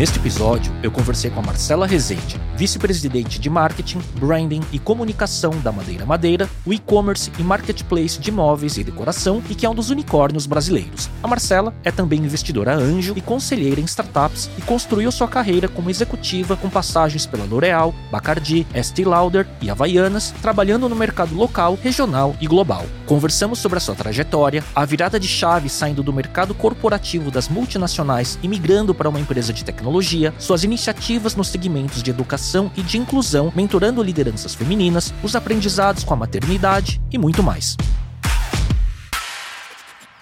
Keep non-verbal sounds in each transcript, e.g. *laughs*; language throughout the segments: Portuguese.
Neste episódio, eu conversei com a Marcela Rezende, vice-presidente de marketing, branding e comunicação da Madeira Madeira, o e-commerce e marketplace de móveis e decoração e que é um dos unicórnios brasileiros. A Marcela é também investidora anjo e conselheira em startups e construiu sua carreira como executiva com passagens pela L'Oréal, Bacardi, Estée Lauder e Havaianas, trabalhando no mercado local, regional e global. Conversamos sobre a sua trajetória, a virada de chave saindo do mercado corporativo das multinacionais e migrando para uma empresa de tecnologia tecnologia, suas iniciativas nos segmentos de educação e de inclusão, mentorando lideranças femininas, os aprendizados com a maternidade e muito mais.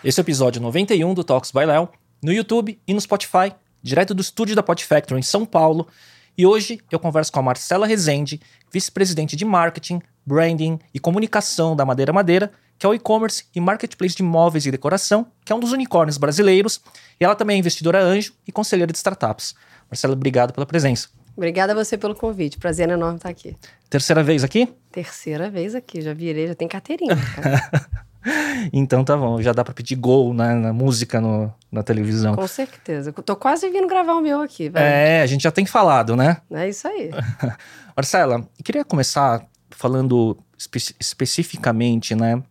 Esse é o episódio 91 do Talks by Léo, no YouTube e no Spotify, direto do estúdio da Pod Factory em São Paulo. E hoje eu converso com a Marcela Rezende, vice-presidente de marketing, branding e comunicação da Madeira Madeira, que é o e-commerce e marketplace de móveis e decoração, que é um dos unicórnios brasileiros, e ela também é investidora anjo e conselheira de startups. Marcela, obrigado pela presença. Obrigada a você pelo convite. Prazer enorme estar aqui. Terceira vez aqui? Terceira vez aqui, já virei, já tem carteirinha. *laughs* então tá bom, já dá para pedir gol né, na música no, na televisão. Com certeza. tô quase vindo gravar o meu aqui. Velho. É, a gente já tem falado, né? É isso aí. *laughs* Marcela, eu queria começar falando espe especificamente, né,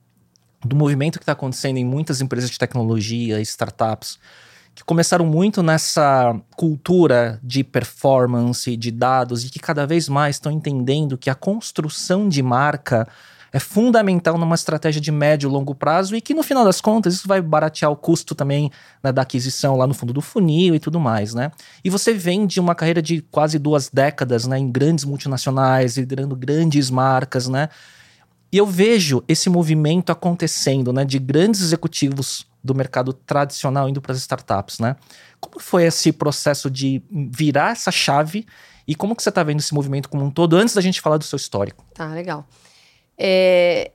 do movimento que está acontecendo em muitas empresas de tecnologia, startups, que começaram muito nessa cultura de performance, de dados, e que cada vez mais estão entendendo que a construção de marca é fundamental numa estratégia de médio e longo prazo e que no final das contas isso vai baratear o custo também né, da aquisição lá no fundo do funil e tudo mais, né? E você vem de uma carreira de quase duas décadas, né, em grandes multinacionais, liderando grandes marcas, né? E eu vejo esse movimento acontecendo, né, de grandes executivos do mercado tradicional indo para as startups, né? Como foi esse processo de virar essa chave e como que você está vendo esse movimento como um todo antes da gente falar do seu histórico? Tá, legal. É,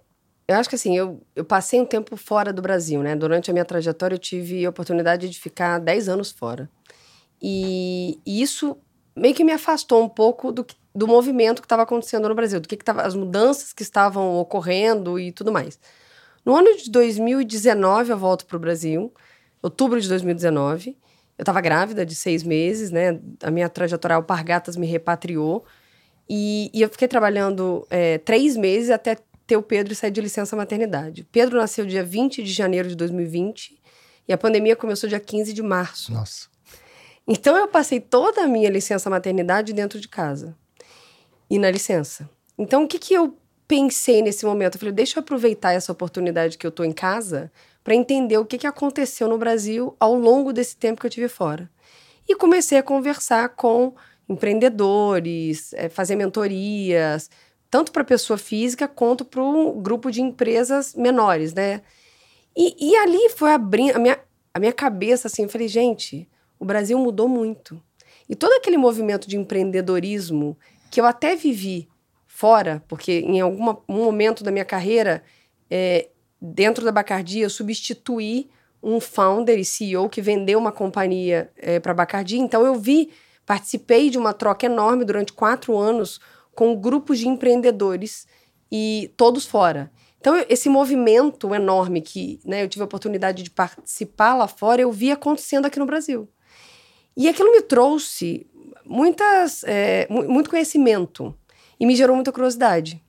eu acho que assim, eu, eu passei um tempo fora do Brasil, né? Durante a minha trajetória eu tive a oportunidade de ficar 10 anos fora. E, e isso meio que me afastou um pouco do do movimento que estava acontecendo no Brasil, do que, que tava, as mudanças que estavam ocorrendo e tudo mais. No ano de 2019, eu volto para o Brasil, outubro de 2019. Eu estava grávida de seis meses, né? A minha trajetória Alpargatas me repatriou. E, e eu fiquei trabalhando é, três meses até ter o Pedro sair de licença maternidade. Pedro nasceu dia 20 de janeiro de 2020 e a pandemia começou dia 15 de março. Nossa. Então eu passei toda a minha licença maternidade dentro de casa e na licença. Então, o que, que eu pensei nesse momento? Eu falei, deixa eu aproveitar essa oportunidade que eu tô em casa para entender o que, que aconteceu no Brasil ao longo desse tempo que eu tive fora. E comecei a conversar com empreendedores, é, fazer mentorias, tanto para pessoa física quanto para um grupo de empresas menores, né? E, e ali foi abrindo a minha, a minha cabeça, assim, eu falei, gente, o Brasil mudou muito. E todo aquele movimento de empreendedorismo que eu até vivi fora, porque em algum momento da minha carreira, é, dentro da Bacardi, eu substituí um founder e CEO que vendeu uma companhia é, para a Bacardi. Então, eu vi, participei de uma troca enorme durante quatro anos com grupos de empreendedores e todos fora. Então, esse movimento enorme que né, eu tive a oportunidade de participar lá fora, eu vi acontecendo aqui no Brasil. E aquilo me trouxe muitas, é, muito conhecimento e me gerou muita curiosidade.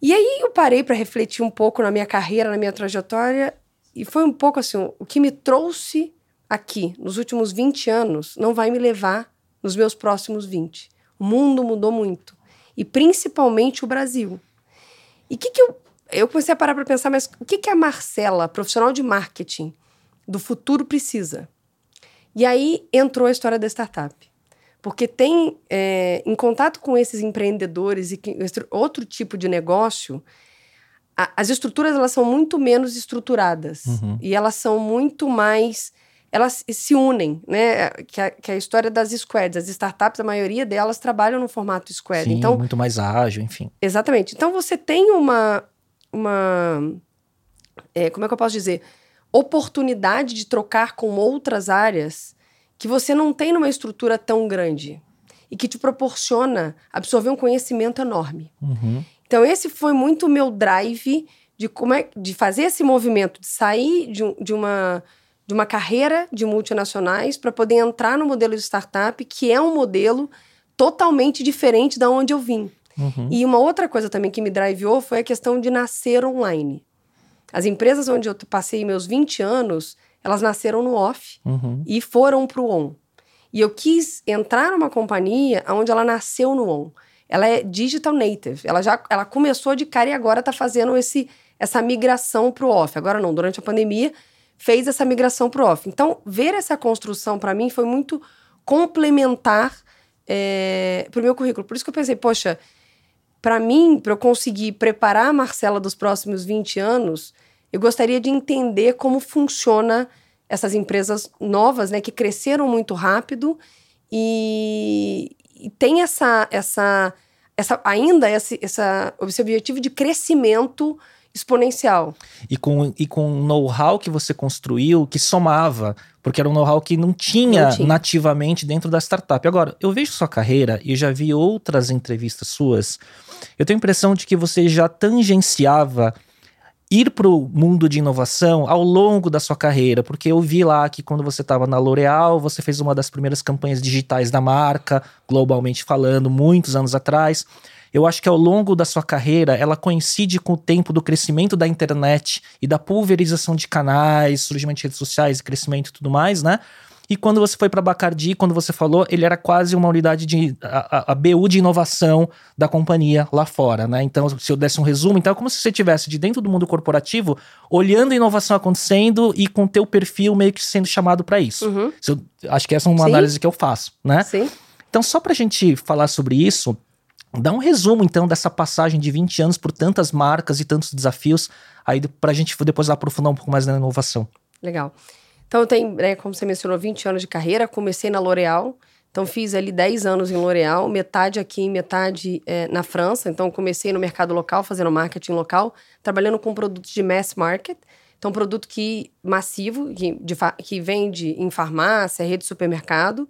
E aí eu parei para refletir um pouco na minha carreira, na minha trajetória, e foi um pouco assim: o que me trouxe aqui nos últimos 20 anos não vai me levar nos meus próximos 20. O mundo mudou muito, e principalmente o Brasil. E o que, que eu. Eu comecei a parar para pensar, mas o que, que a Marcela, profissional de marketing do futuro, precisa? E aí entrou a história da startup. Porque tem, é, em contato com esses empreendedores e que, outro tipo de negócio, a, as estruturas elas são muito menos estruturadas. Uhum. E elas são muito mais. Elas se unem, né? Que a, que a história das squads. As startups, a maioria delas trabalham no formato squad. Sim, então, muito mais ágil, enfim. Exatamente. Então você tem uma. uma é, como é que eu posso dizer? oportunidade de trocar com outras áreas que você não tem numa estrutura tão grande e que te proporciona absorver um conhecimento enorme. Uhum. Então, esse foi muito o meu drive de, como é, de fazer esse movimento, de sair de, um, de, uma, de uma carreira de multinacionais para poder entrar no modelo de startup, que é um modelo totalmente diferente da onde eu vim. Uhum. E uma outra coisa também que me driveou foi a questão de nascer online. As empresas onde eu passei meus 20 anos, elas nasceram no off Uhum. e foram para o on. E eu quis entrar numa companhia onde ela nasceu no on. Ela é digital native. Ela já ela começou de cara e agora está fazendo esse, essa migração para o off. Agora não, durante a pandemia fez essa migração para o off. Então, ver essa construção para mim foi muito complementar é, para o meu currículo. Por isso que eu pensei, poxa, para mim, para eu conseguir preparar a Marcela dos próximos 20 anos, eu gostaria de entender como funciona essas empresas novas, né, que cresceram muito rápido e, e tem essa, essa, essa ainda esse, essa, esse objetivo de crescimento exponencial. E com, e com o know-how que você construiu, que somava, porque era um know-how que não tinha, Não tinha. nativamente dentro da startup. Agora, eu vejo sua carreira e já vi outras entrevistas suas. Eu tenho a impressão de que você já tangenciava ir para o mundo de inovação ao longo da sua carreira, porque eu vi lá que quando você estava na L'Oréal, você fez uma das primeiras campanhas digitais da marca, globalmente falando, muitos anos atrás. Eu acho que ao longo da sua carreira, ela coincide com o tempo do crescimento da internet e da pulverização de canais, surgimento de redes sociais, crescimento e tudo mais, né? E quando você foi para Bacardi, quando você falou, ele era quase uma unidade de a, a, a BU de inovação da companhia lá fora, né? Então, se eu desse um resumo, então é como se você tivesse de dentro do mundo corporativo, olhando a inovação acontecendo e com teu perfil meio que sendo chamado para isso. Uhum. Eu- acho que essa é uma Sim. análise que eu faço, né? Sim. Então, só pra gente falar sobre isso, dá um resumo então dessa passagem de 20 anos por tantas marcas e tantos desafios, aí pra gente depois aprofundar um pouco mais na inovação. Legal. Então, eu né, como você mencionou, 20 anos de carreira. Comecei na L'Oréal. Então, fiz ali 10 anos em L'Oréal, metade aqui, metade eh, na França. Então, comecei no mercado local, fazendo marketing local, trabalhando com produtos de mass market. Então, produto que massivo, que, de que vende em farmácia, rede de supermercado.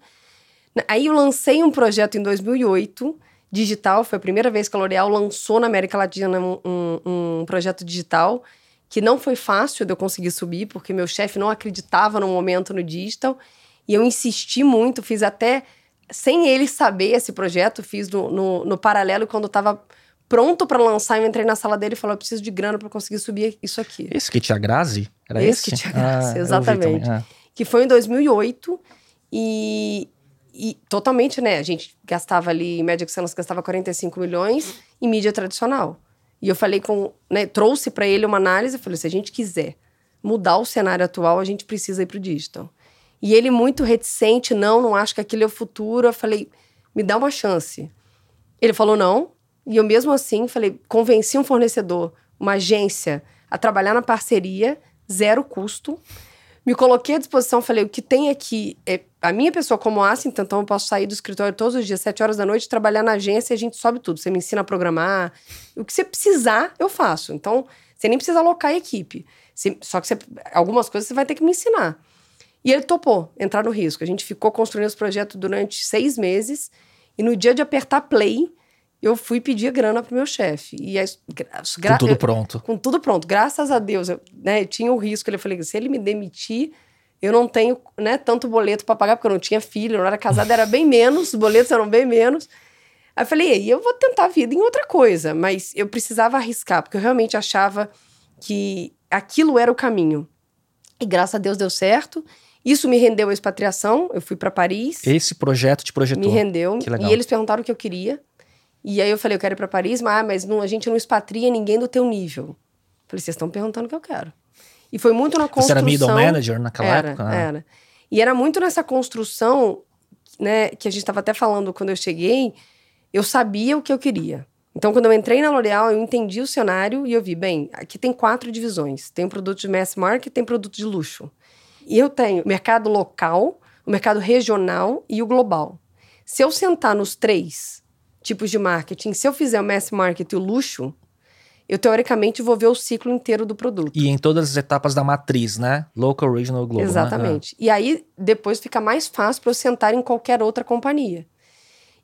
Aí, eu lancei um projeto em 2008, digital. Foi a primeira vez que a L'Oréal lançou na América Latina um, um- um projeto digital que não foi fácil de eu conseguir subir, porque meu chefe não acreditava no momento no digital. E eu insisti muito, fiz até sem ele saber esse projeto, fiz no, no, no paralelo quando estava pronto para lançar, eu entrei na sala dele e falei: eu preciso de grana para conseguir subir isso aqui. Esse que tinha Grazi? Era Esse esse? que tinha Grazi, vi exatamente. é. Que foi em 2008 e, e totalmente, né? A gente gastava ali, em média que nós gastava 45 milhões em mídia tradicional. E eu falei com, né, trouxe para ele uma análise, falei, se a gente quiser mudar o cenário atual, a gente precisa ir pro digital. E ele muito reticente, não, não acho que aquilo é o futuro. Eu falei, me dá uma chance. Ele falou não, e eu mesmo assim falei, convenci um fornecedor, uma agência, a trabalhar na parceria, zero custo. Me coloquei à disposição, falei, o que tem aqui é a minha pessoa como Assinton, então eu posso sair do escritório todos os dias, sete horas da noite, trabalhar na agência e a gente sobe tudo. Você me ensina a programar. O que você precisar, eu faço. Então, você nem precisa alocar a equipe. Você- só que você- algumas coisas você vai ter que me ensinar. E ele topou entrar no risco. A gente ficou construindo esse projeto durante seis meses. E no dia de apertar play, eu fui pedir grana pro meu chefe. E gra- Com tudo eu- pronto. com tudo pronto. Graças a Deus, eu, né, eu tinha o risco. Eu falei, se ele me demitir, eu não tenho né, tanto boleto para pagar, porque eu não tinha filho, eu não era casada, era bem menos, os boletos eram bem menos. Aí eu falei, e eu vou tentar a vida em outra coisa, mas eu precisava arriscar, porque eu realmente achava que aquilo era o caminho. E graças a Deus deu certo. Isso me rendeu a expatriação, eu fui para Paris. Esse projeto te projetou. Me rendeu. E eles perguntaram o que eu queria. E aí eu falei, eu quero ir pra Paris, mas, ah, mas não, a gente não expatria ninguém do teu nível. Falei, vocês estão perguntando o que eu quero. E foi muito na Você construção... era middle manager naquela era, época? né? Era. E era muito nessa construção, né, que a gente estava até falando quando eu cheguei, eu sabia o que eu queria. Então, quando eu entrei na L'Oréal, eu entendi o cenário e eu vi, bem, aqui tem quatro divisões. Tem o produto de mass market, tem produto de luxo. E eu tenho o mercado local, o mercado regional e o global. Se eu sentar nos três tipos de marketing, se eu fizer o mass market e o luxo, eu teoricamente vou ver o ciclo inteiro do produto. E em todas as etapas da matriz, né? Local, regional, global. né? Exatamente. E aí, depois fica mais fácil para eu sentar em qualquer outra companhia.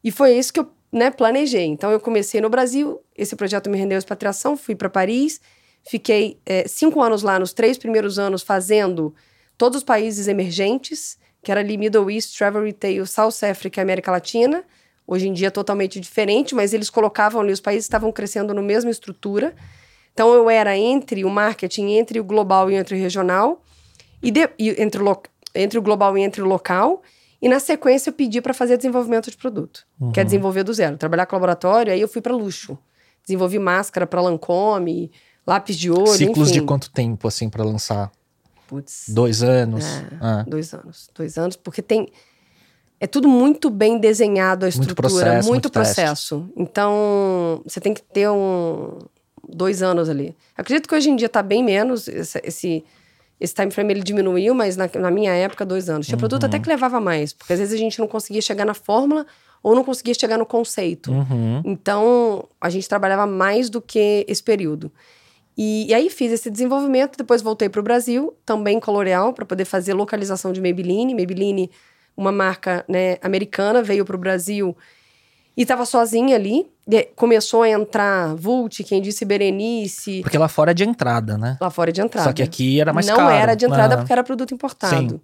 E foi isso que eu né, planejei. Então, eu comecei no Brasil, esse projeto me rendeu expatriação, fui para Paris, fiquei é, cinco anos lá, nos três primeiros anos, fazendo todos os países emergentes, que era ali Middle East, Travel Retail, South Africa e América Latina. Hoje em dia é totalmente diferente, mas eles colocavam ali, os países estavam crescendo na mesma estrutura. Então eu era entre o marketing, entre o global e entre o regional, e, de, e entre, o entre o global e entre o local. E na sequência eu pedi para fazer desenvolvimento de produto, uhum. que é desenvolver do zero. Trabalhar com laboratório, aí eu fui para luxo. Desenvolvi máscara para Lancôme, lápis de olho, Ciclos enfim. de quanto tempo, assim, para lançar? Putz. Dois anos? É, ah. Dois anos. Dois anos, porque tem é tudo muito bem desenhado a estrutura, muito processo. Muito muito processo. Então, você tem que ter um dois anos ali. Acredito que hoje em dia está bem menos esse, esse time frame ele diminuiu, mas na, na minha época dois anos. Tinha uhum. produto até que levava mais, porque às vezes a gente não conseguia chegar na fórmula ou não conseguia chegar no conceito. Uhum. Então, a gente trabalhava mais do que esse período. E, e aí fiz esse desenvolvimento, depois voltei para o Brasil, também com a L'Oréal, para poder fazer localização de Maybelline. Maybelline uma marca né, americana, veio para o Brasil e estava sozinha ali. Começou a entrar Vult, quem disse Berenice. Porque lá fora é de entrada, né? Lá fora é de entrada. Só que aqui era mais Não caro. Não era de entrada ah. porque era produto importado. Sim.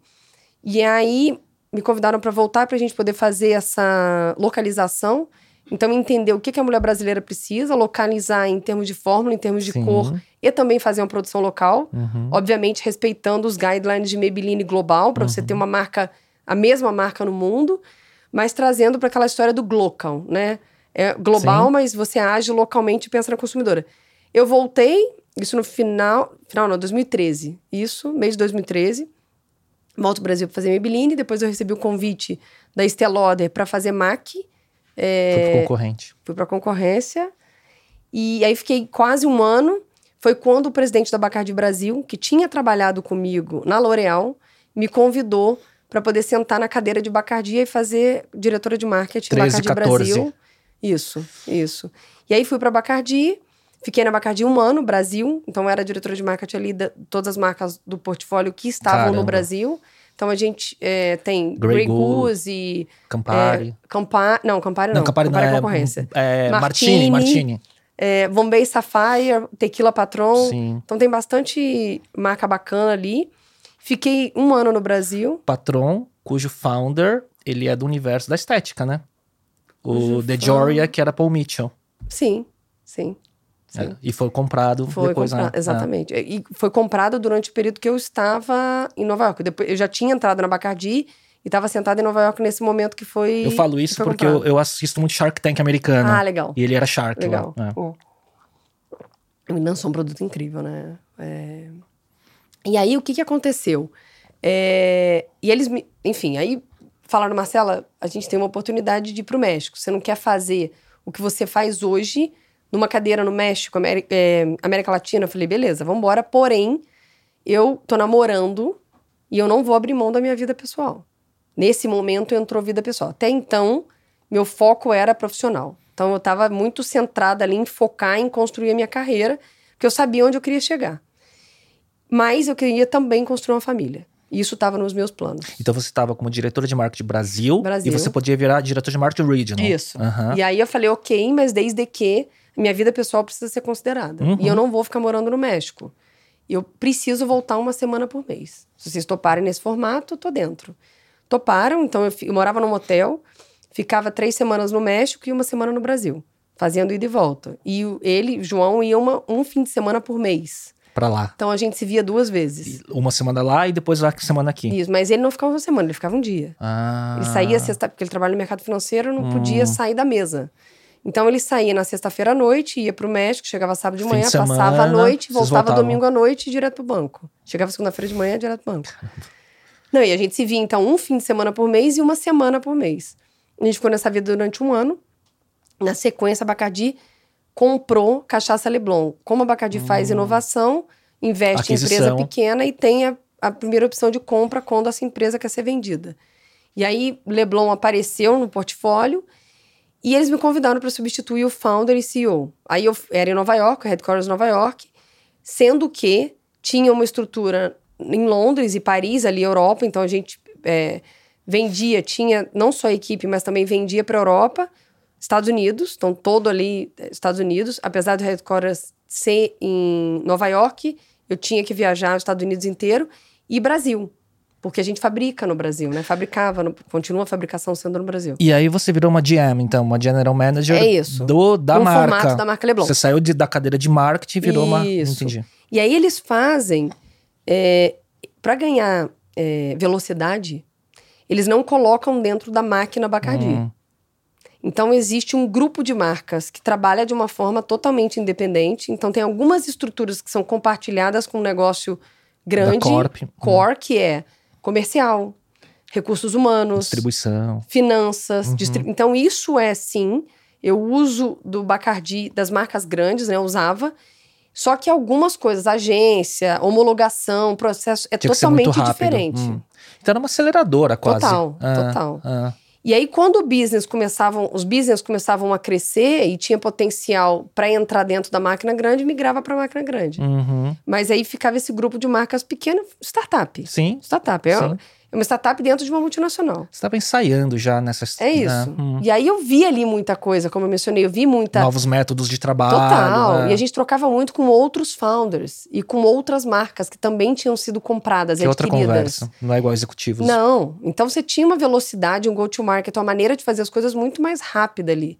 E aí me convidaram para voltar para a gente poder fazer essa localização. Então, entender o que, que a mulher brasileira precisa, localizar em termos de fórmula, em termos de Sim. cor, e também fazer uma produção local. Uhum. Obviamente, respeitando os guidelines de Maybelline global, para uhum. você ter uma marca a mesma marca no mundo, mas trazendo para aquela história do global, né? É global, Sim. mas você age localmente e pensa na consumidora. Eu voltei, isso no final, final não, 2013. Isso, mês de 2013. Volto ao Brasil para fazer Maybelline, depois eu recebi o convite da Estée Lauder para fazer MAC. É, Foi pro concorrente. Fui para concorrência. E aí fiquei quase um ano. Foi quando o presidente da Bacardi Brasil, que tinha trabalhado comigo na L'Oréal, me convidou para poder sentar na cadeira de Bacardi e fazer diretora de marketing 13, Bacardi 14. Brasil. Isso, isso. E aí fui para Bacardi, fiquei na Bacardi um ano, Brasil. Então era diretora de marketing ali de todas as marcas do portfólio que estavam Caramba. no Brasil. Então a gente é, tem Grey Grey Goose, Goose e Campari. é, Campari, não, Campari não. Campari não é é, concorrência. É, Martini, Martini, Martini. É, Bombay Sapphire, Tequila Patron. Sim. Então tem bastante marca bacana ali. Fiquei um ano no Brasil. Patron, cujo founder, ele é do universo da estética, né? O The Joria, que era Paul Mitchell. Sim, sim. sim. É, e foi comprado Foi depois, comprado, né? exatamente. E foi comprado durante o período que eu estava em Nova York. Depois, eu já tinha entrado na Bacardi e estava sentada em Nova York nesse momento que foi. É. Eu falo isso porque eu, eu assisto muito Shark Tank americano. Ah, legal. E ele era Shark Legal. lá. É. Ele lançou um produto incrível, né? É. E aí, o que, que aconteceu? É, E eles me. Enfim, aí falaram, Marcela, a gente tem uma oportunidade de ir pro México. Você não quer fazer o que você faz hoje numa cadeira no México, Ameri- é, América Latina? Eu falei, beleza, vamos embora. Porém, eu tô namorando e eu não vou abrir mão da minha vida pessoal. Nesse momento entrou vida pessoal. Até então, meu foco era profissional. Então eu estava muito centrada ali em focar em construir a minha carreira, porque eu sabia onde eu queria chegar. Mas eu queria também construir uma família. E isso estava nos meus planos. Então você estava como diretora de marketing Brasil, Brasil. e você podia virar diretor de marketing regional. Isso. Aham. E aí eu falei, ok, mas desde que minha vida pessoal precisa ser considerada. Uhum. E eu não vou ficar morando no México. Eu preciso voltar uma semana por mês. Se vocês toparem nesse formato, eu tô dentro. Toparam, então eu, eu morava num hotel, ficava três semanas no México e uma semana no Brasil, fazendo ida e volta. E o- ele, João, ia uma, um fim de semana por mês. Pra lá. Então a gente se via duas vezes. Uma semana lá e depois a semana aqui. Isso, mas ele não ficava uma semana, ele ficava um dia. Ah. Ele saía sexta, porque ele trabalha no mercado financeiro, não Hum. podia sair da mesa. Então ele saía na sexta-feira à noite, ia pro México, chegava sábado de manhã, de semana, passava a noite, voltava domingo à noite e direto pro banco. Chegava segunda-feira de manhã, direto pro banco. *laughs* Não, e a gente se via então um fim de semana por mês e uma semana por mês. A gente ficou nessa vida durante um ano. Na sequência, Bacardi comprou Cachaça Leblon. Como a Bacardi faz inovação, investe em empresa Hum. Aquisição. pequena e tem a, a primeira opção de compra quando essa empresa quer ser vendida. E aí, Leblon apareceu no portfólio E eles me convidaram para substituir o founder e CEO. Aí eu era em Nova York, headquarters Nova York, sendo que tinha uma estrutura em Londres e Paris, ali Europa, então a gente é, vendia, tinha não só a equipe, mas também vendia para Europa, Estados Unidos, então todo ali é, Estados Unidos, apesar do headquarters ser em Nova York, eu tinha que viajar os Estados Unidos inteiro e Brasil. Porque a gente fabrica no Brasil, né? Fabricava, no, continua a fabricação sendo no Brasil. E aí você virou uma GM, então, uma General Manager É isso. do, da no marca. formato da marca Leblon. Você saiu de- da cadeira de marketing e virou uma. Isso. Entendi. E aí eles fazem, para ganhar é, velocidade, eles não colocam dentro da máquina Bacardi. Hum. Então existe um grupo de marcas que trabalha de uma forma totalmente independente. Então tem algumas estruturas que são compartilhadas com um negócio grande, Da Corp. Hum. core, que é comercial, recursos humanos, Distribuição. finanças. Uhum. distri- Então, isso é sim. Eu uso do Bacardi, das marcas grandes, né? Eu usava. Só que algumas coisas, agência, homologação, processo, é Tinha totalmente diferente. Hum. Então era uma aceleradora quase. Total, Ah, total. ah. E aí, quando o business começavam, os business começavam a crescer e tinha potencial para entrar dentro da máquina grande, migrava para a máquina grande. Uhum. Mas aí ficava esse grupo de marcas pequenas, startup. Sim. Startup. É, Sim. É uma startup dentro de uma multinacional. Você estava ensaiando já nessas. É isso. né? Hum. E aí eu vi ali muita coisa, como eu mencionei, eu vi muita. Novos métodos de trabalho. Total. né? E a gente trocava muito com outros founders e com outras marcas que também tinham sido compradas, Que outra conversa. Não é igual executivos. Não. Então você tinha uma velocidade, um go-to-market, uma maneira de fazer as coisas muito mais rápida ali.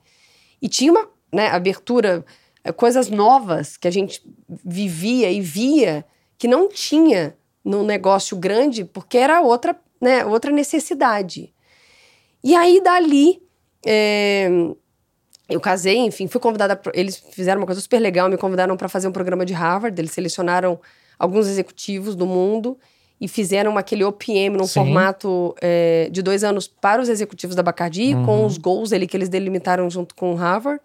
E tinha uma né, abertura, eh, coisas novas que a gente vivia e via que não tinha no negócio grande, porque era outra, né, outra necessidade. E aí, dali, é, eu casei, enfim, fui convidada. Pra, eles fizeram uma coisa super legal, me convidaram para fazer um programa de Harvard. Eles selecionaram alguns executivos do mundo e fizeram aquele OPM num Sim. formato é, de dois anos para os executivos da Bacardi, Uhum. com os goals ali que eles delimitaram junto com o Harvard.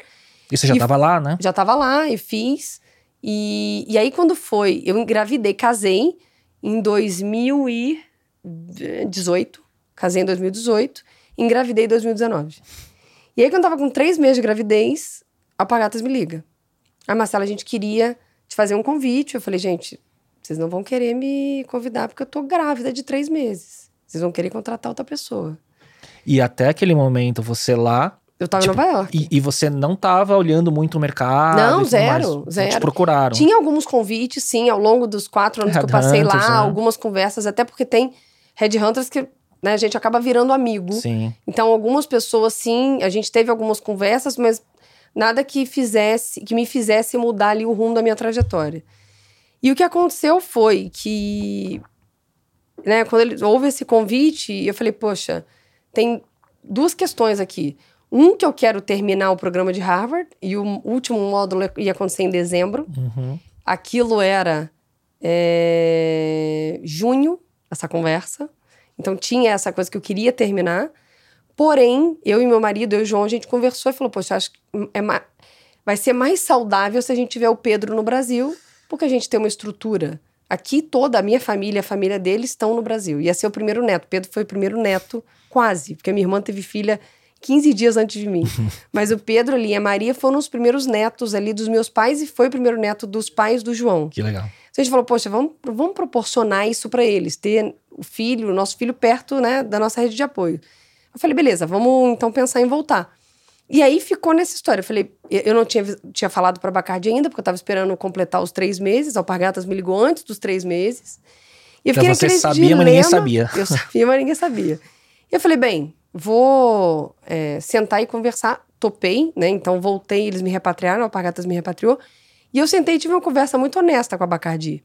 E você já estava lá, né? Já tava lá e fiz. E, e aí, quando foi, eu engravidei, casei em 2018. Casei em 2018, engravidei em 2019. E aí, quando eu tava com três meses de gravidez, a Pagatas me liga. A Marcela, a gente queria te fazer um convite. Eu falei, gente, vocês não vão querer me convidar porque eu tô grávida de três meses. Vocês vão querer contratar outra pessoa. E até aquele momento, você lá. Eu tava Tipo, em Nova York. E, e você não tava olhando muito o mercado. Não, zero, mais. zero. Te procuraram. Tinha alguns convites, sim, ao longo dos quatro anos que eu passei lá, Headhunters, né? algumas conversas, até porque tem headhunters que né, a gente acaba virando amigo. Sim. Então, algumas pessoas, sim, a gente teve algumas conversas, mas nada que fizesse, que me fizesse mudar ali o rumo da minha trajetória. E o que aconteceu foi que, né, quando ele, houve esse convite, eu falei, poxa, tem duas questões aqui. Um, que eu quero terminar o programa de Harvard, e o último módulo ia acontecer em dezembro. Uhum. Aquilo era é, junho, essa conversa. Então tinha essa coisa que eu queria terminar. Porém, eu e meu marido, eu e o João, a gente conversou e falou: Poxa, acho que é vai ser mais saudável se a gente tiver o Pedro no Brasil, porque a gente tem uma estrutura. Aqui toda a minha família, a família dele estão no Brasil. Ia ser o primeiro neto. Pedro foi o primeiro neto, quase, porque a minha irmã teve filha 15 dias antes de mim. *laughs* Mas o Pedro ali e a Maria foram os primeiros netos ali dos meus pais e foi o primeiro neto dos pais do João. Que legal. Então a gente falou, poxa, vamos, vamos proporcionar isso para eles, ter o filho, o nosso filho perto, né, da nossa rede de apoio. Eu falei, beleza, vamos então pensar em voltar. E aí ficou nessa história. Eu falei, eu não tinha, tinha falado para Bacardi ainda, porque eu tava esperando completar os três meses. A Alpargatas me ligou antes dos três meses. E eu Então fiquei você sabia, mas ninguém dilema. sabia. Eu sabia, mas ninguém sabia. E eu falei, bem, vou é, sentar e conversar. Topei, né? Então voltei, eles me repatriaram, a Alpargatas me repatriou. E eu sentei e tive uma conversa muito honesta com a Bacardi.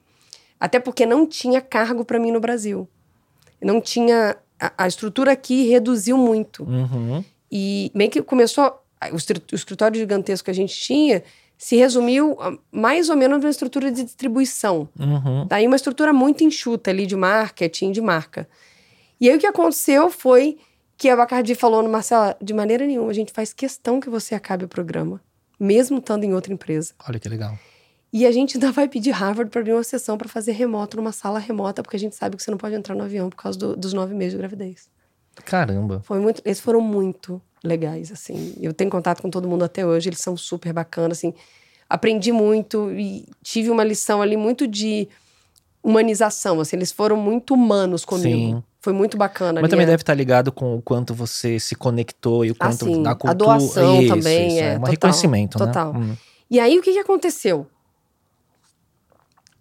Até porque não tinha cargo para mim no Brasil. Não tinha. A, a estrutura aqui reduziu muito. Uhum. E meio que começou. O o escritório gigantesco que a gente tinha se resumiu mais ou menos numa estrutura de distribuição. Uhum. Daí uma estrutura muito enxuta ali de marketing, de marca. E aí o que aconteceu foi que a Bacardi falou no Marcela, de maneira nenhuma, a gente faz questão que você acabe o programa, mesmo estando em outra empresa. Olha que legal. E a gente ainda *laughs* vai pedir Harvard para abrir uma sessão para fazer remoto numa sala remota, porque a gente sabe que você não pode entrar no avião por causa do- dos nove meses de gravidez. Caramba. Foi muito, eles foram muito legais, assim. Eu tenho contato com todo mundo até hoje, eles são super bacanas, assim. Aprendi muito e tive uma lição ali muito de humanização, assim, eles foram muito humanos comigo. Sim. Foi muito bacana. Mas também é. deve estar ligado com o quanto você se conectou e o quanto assim, na cultura. A doação isso, também isso, é, é. Um total, reconhecimento, total. né? Hum. E aí, o que, que aconteceu?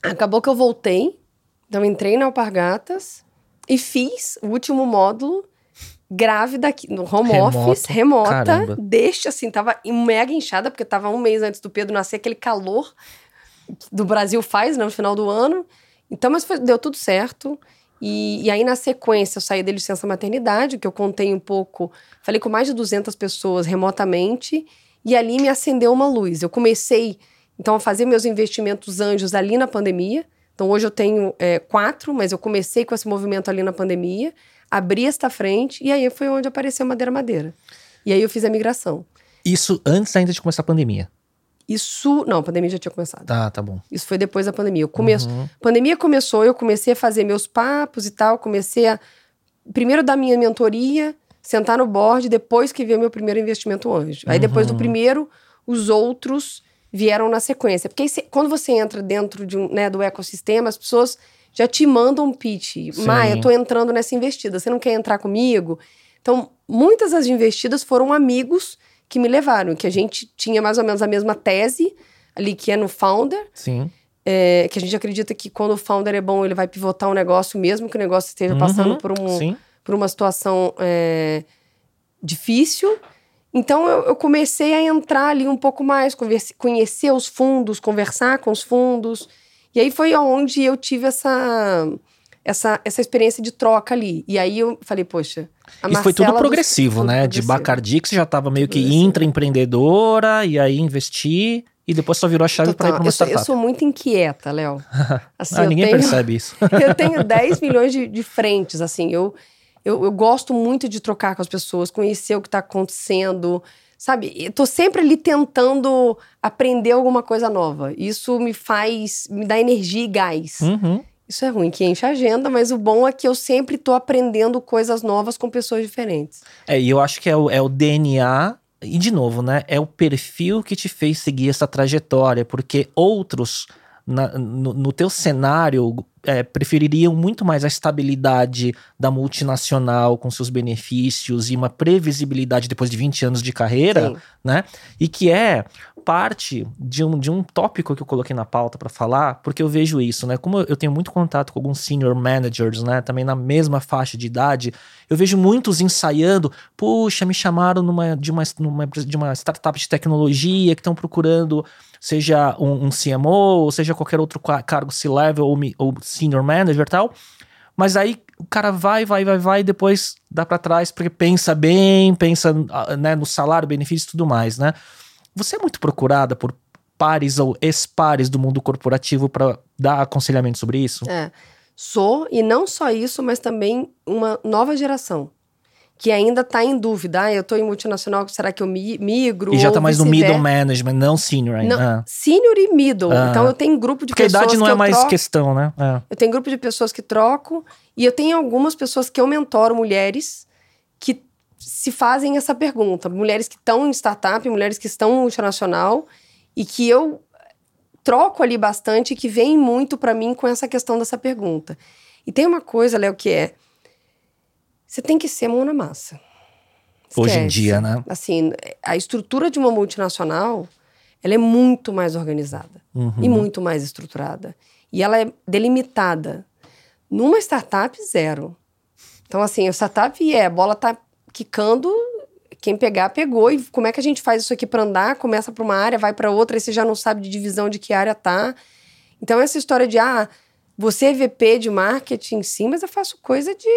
Acabou que eu voltei, então entrei na Alpargatas e fiz o último módulo grávida aqui, no home Remoto. office, remota, Caramba. deixa assim, tava mega inchada, porque tava um mês antes do Pedro nascer, aquele calor do Brasil faz, né, no final do ano. Então, mas foi, deu tudo certo. E, e, aí, na sequência, eu saí da licença maternidade, que eu contei um pouco, falei com mais de 200 pessoas remotamente, e ali me acendeu uma luz. Eu comecei, então, a fazer meus investimentos anjos ali na pandemia. Então, hoje eu tenho é, quatro, mas eu comecei com esse movimento ali na pandemia abri esta frente e aí foi onde apareceu Madeira Madeira. E aí eu fiz a migração. Isso antes ainda de começar a pandemia? Isso. Não, a pandemia já tinha começado. Tá, tá bom. Isso foi depois da pandemia. Eu começo, uhum. pandemia começou, eu comecei a fazer meus papos e tal. Comecei a. Primeiro da minha mentoria, sentar no board, depois que veio meu primeiro investimento anjo. Aí depois do uhum. primeiro, os outros vieram na sequência. Porque aí, quando você entra dentro de um, né, do ecossistema, as pessoas já te mandam um pitch. Sim. Maia, eu tô entrando nessa investida, você não quer entrar comigo? Então, muitas das investidas foram amigos que me levaram, que a gente tinha mais ou menos a mesma tese ali, que é no founder. Sim. É, que a gente acredita que quando o founder é bom, ele vai pivotar um negócio, mesmo que o negócio esteja uhum, passando por, um, por uma situação é, difícil. Então eu, eu, comecei a entrar ali um pouco mais, converse, conhecer os fundos, conversar com os fundos. E aí foi onde eu tive essa essa, essa experiência de troca ali. E aí eu falei, poxa. A Isso foi tudo progressivo, né? Progressivo. De Bacardi, que você já estava meio que intraempreendedora, e aí investir, e depois só virou a chave para ir para uma eu startup. Sou, eu sou muito inquieta, Léo. *laughs* Assim, ah, ninguém tenho, percebe isso. *laughs* eu tenho 10 milhões de, de frentes, assim. Eu, eu, eu gosto muito de trocar com as pessoas, conhecer o que está acontecendo. Sabe, eu tô sempre ali tentando aprender alguma coisa nova. Isso me faz, me dá energia e gás. Uhum. Isso é ruim, que enche a agenda, mas o bom é que eu sempre tô aprendendo coisas novas com pessoas diferentes. É, e eu acho que é o, é o DNA e de novo, né? É o perfil que te fez seguir essa trajetória, porque outros na, no, no, teu cenário é, prefeririam muito mais a estabilidade da multinacional com seus benefícios e uma previsibilidade depois de 20 anos de carreira, Sim. né? E que é parte de um, de um tópico que eu coloquei na pauta para falar, porque eu vejo isso, né? Como eu tenho muito contato com alguns senior managers, né? Também na mesma faixa de idade, eu vejo muitos ensaiando, puxa, me chamaram numa, de, uma, numa, de uma startup de tecnologia que estão procurando seja um, um, CMO, ou seja qualquer outro cargo C-level ou, ou senior manager e tal. Mas aí o cara vai, vai, vai, vai, e depois dá para trás porque pensa bem, pensa ah, né, no salário, benefício e tudo mais, né? Você é muito procurada por pares ou ex-pares do mundo corporativo para dar aconselhamento sobre isso? É. Sou, e não só isso, mas também uma nova geração que ainda está em dúvida. Ah, eu estou em multinacional, será que eu migro? E já está mais no middle management, não senior ainda. Não, ah. Senior e middle. Ah. Então eu tenho grupo de Porque pessoas. Porque a idade não é mais troco. questão, né? É. Eu tenho grupo de pessoas que troco e eu tenho algumas pessoas que eu mentoro, mulheres, se fazem essa pergunta. Mulheres que estão em startup, mulheres que estão multinacional e que eu troco ali bastante e que vem muito para mim com essa questão dessa pergunta. E tem uma coisa, Léo, que é você tem que ser mão na massa. Esquece. Hoje em dia, né? Assim, a estrutura de uma multinacional, ela é muito mais organizada uhum. e muito mais estruturada. E ela é delimitada. Numa startup, zero. Então, assim, a startup é, a bola tá quicando, quem pegar, pegou. E como é que a gente faz isso aqui para andar? Começa para uma área, vai para outra, e você já não sabe de divisão de que área tá. Então, essa história de, ah, você é VP de marketing, sim, mas eu faço coisa de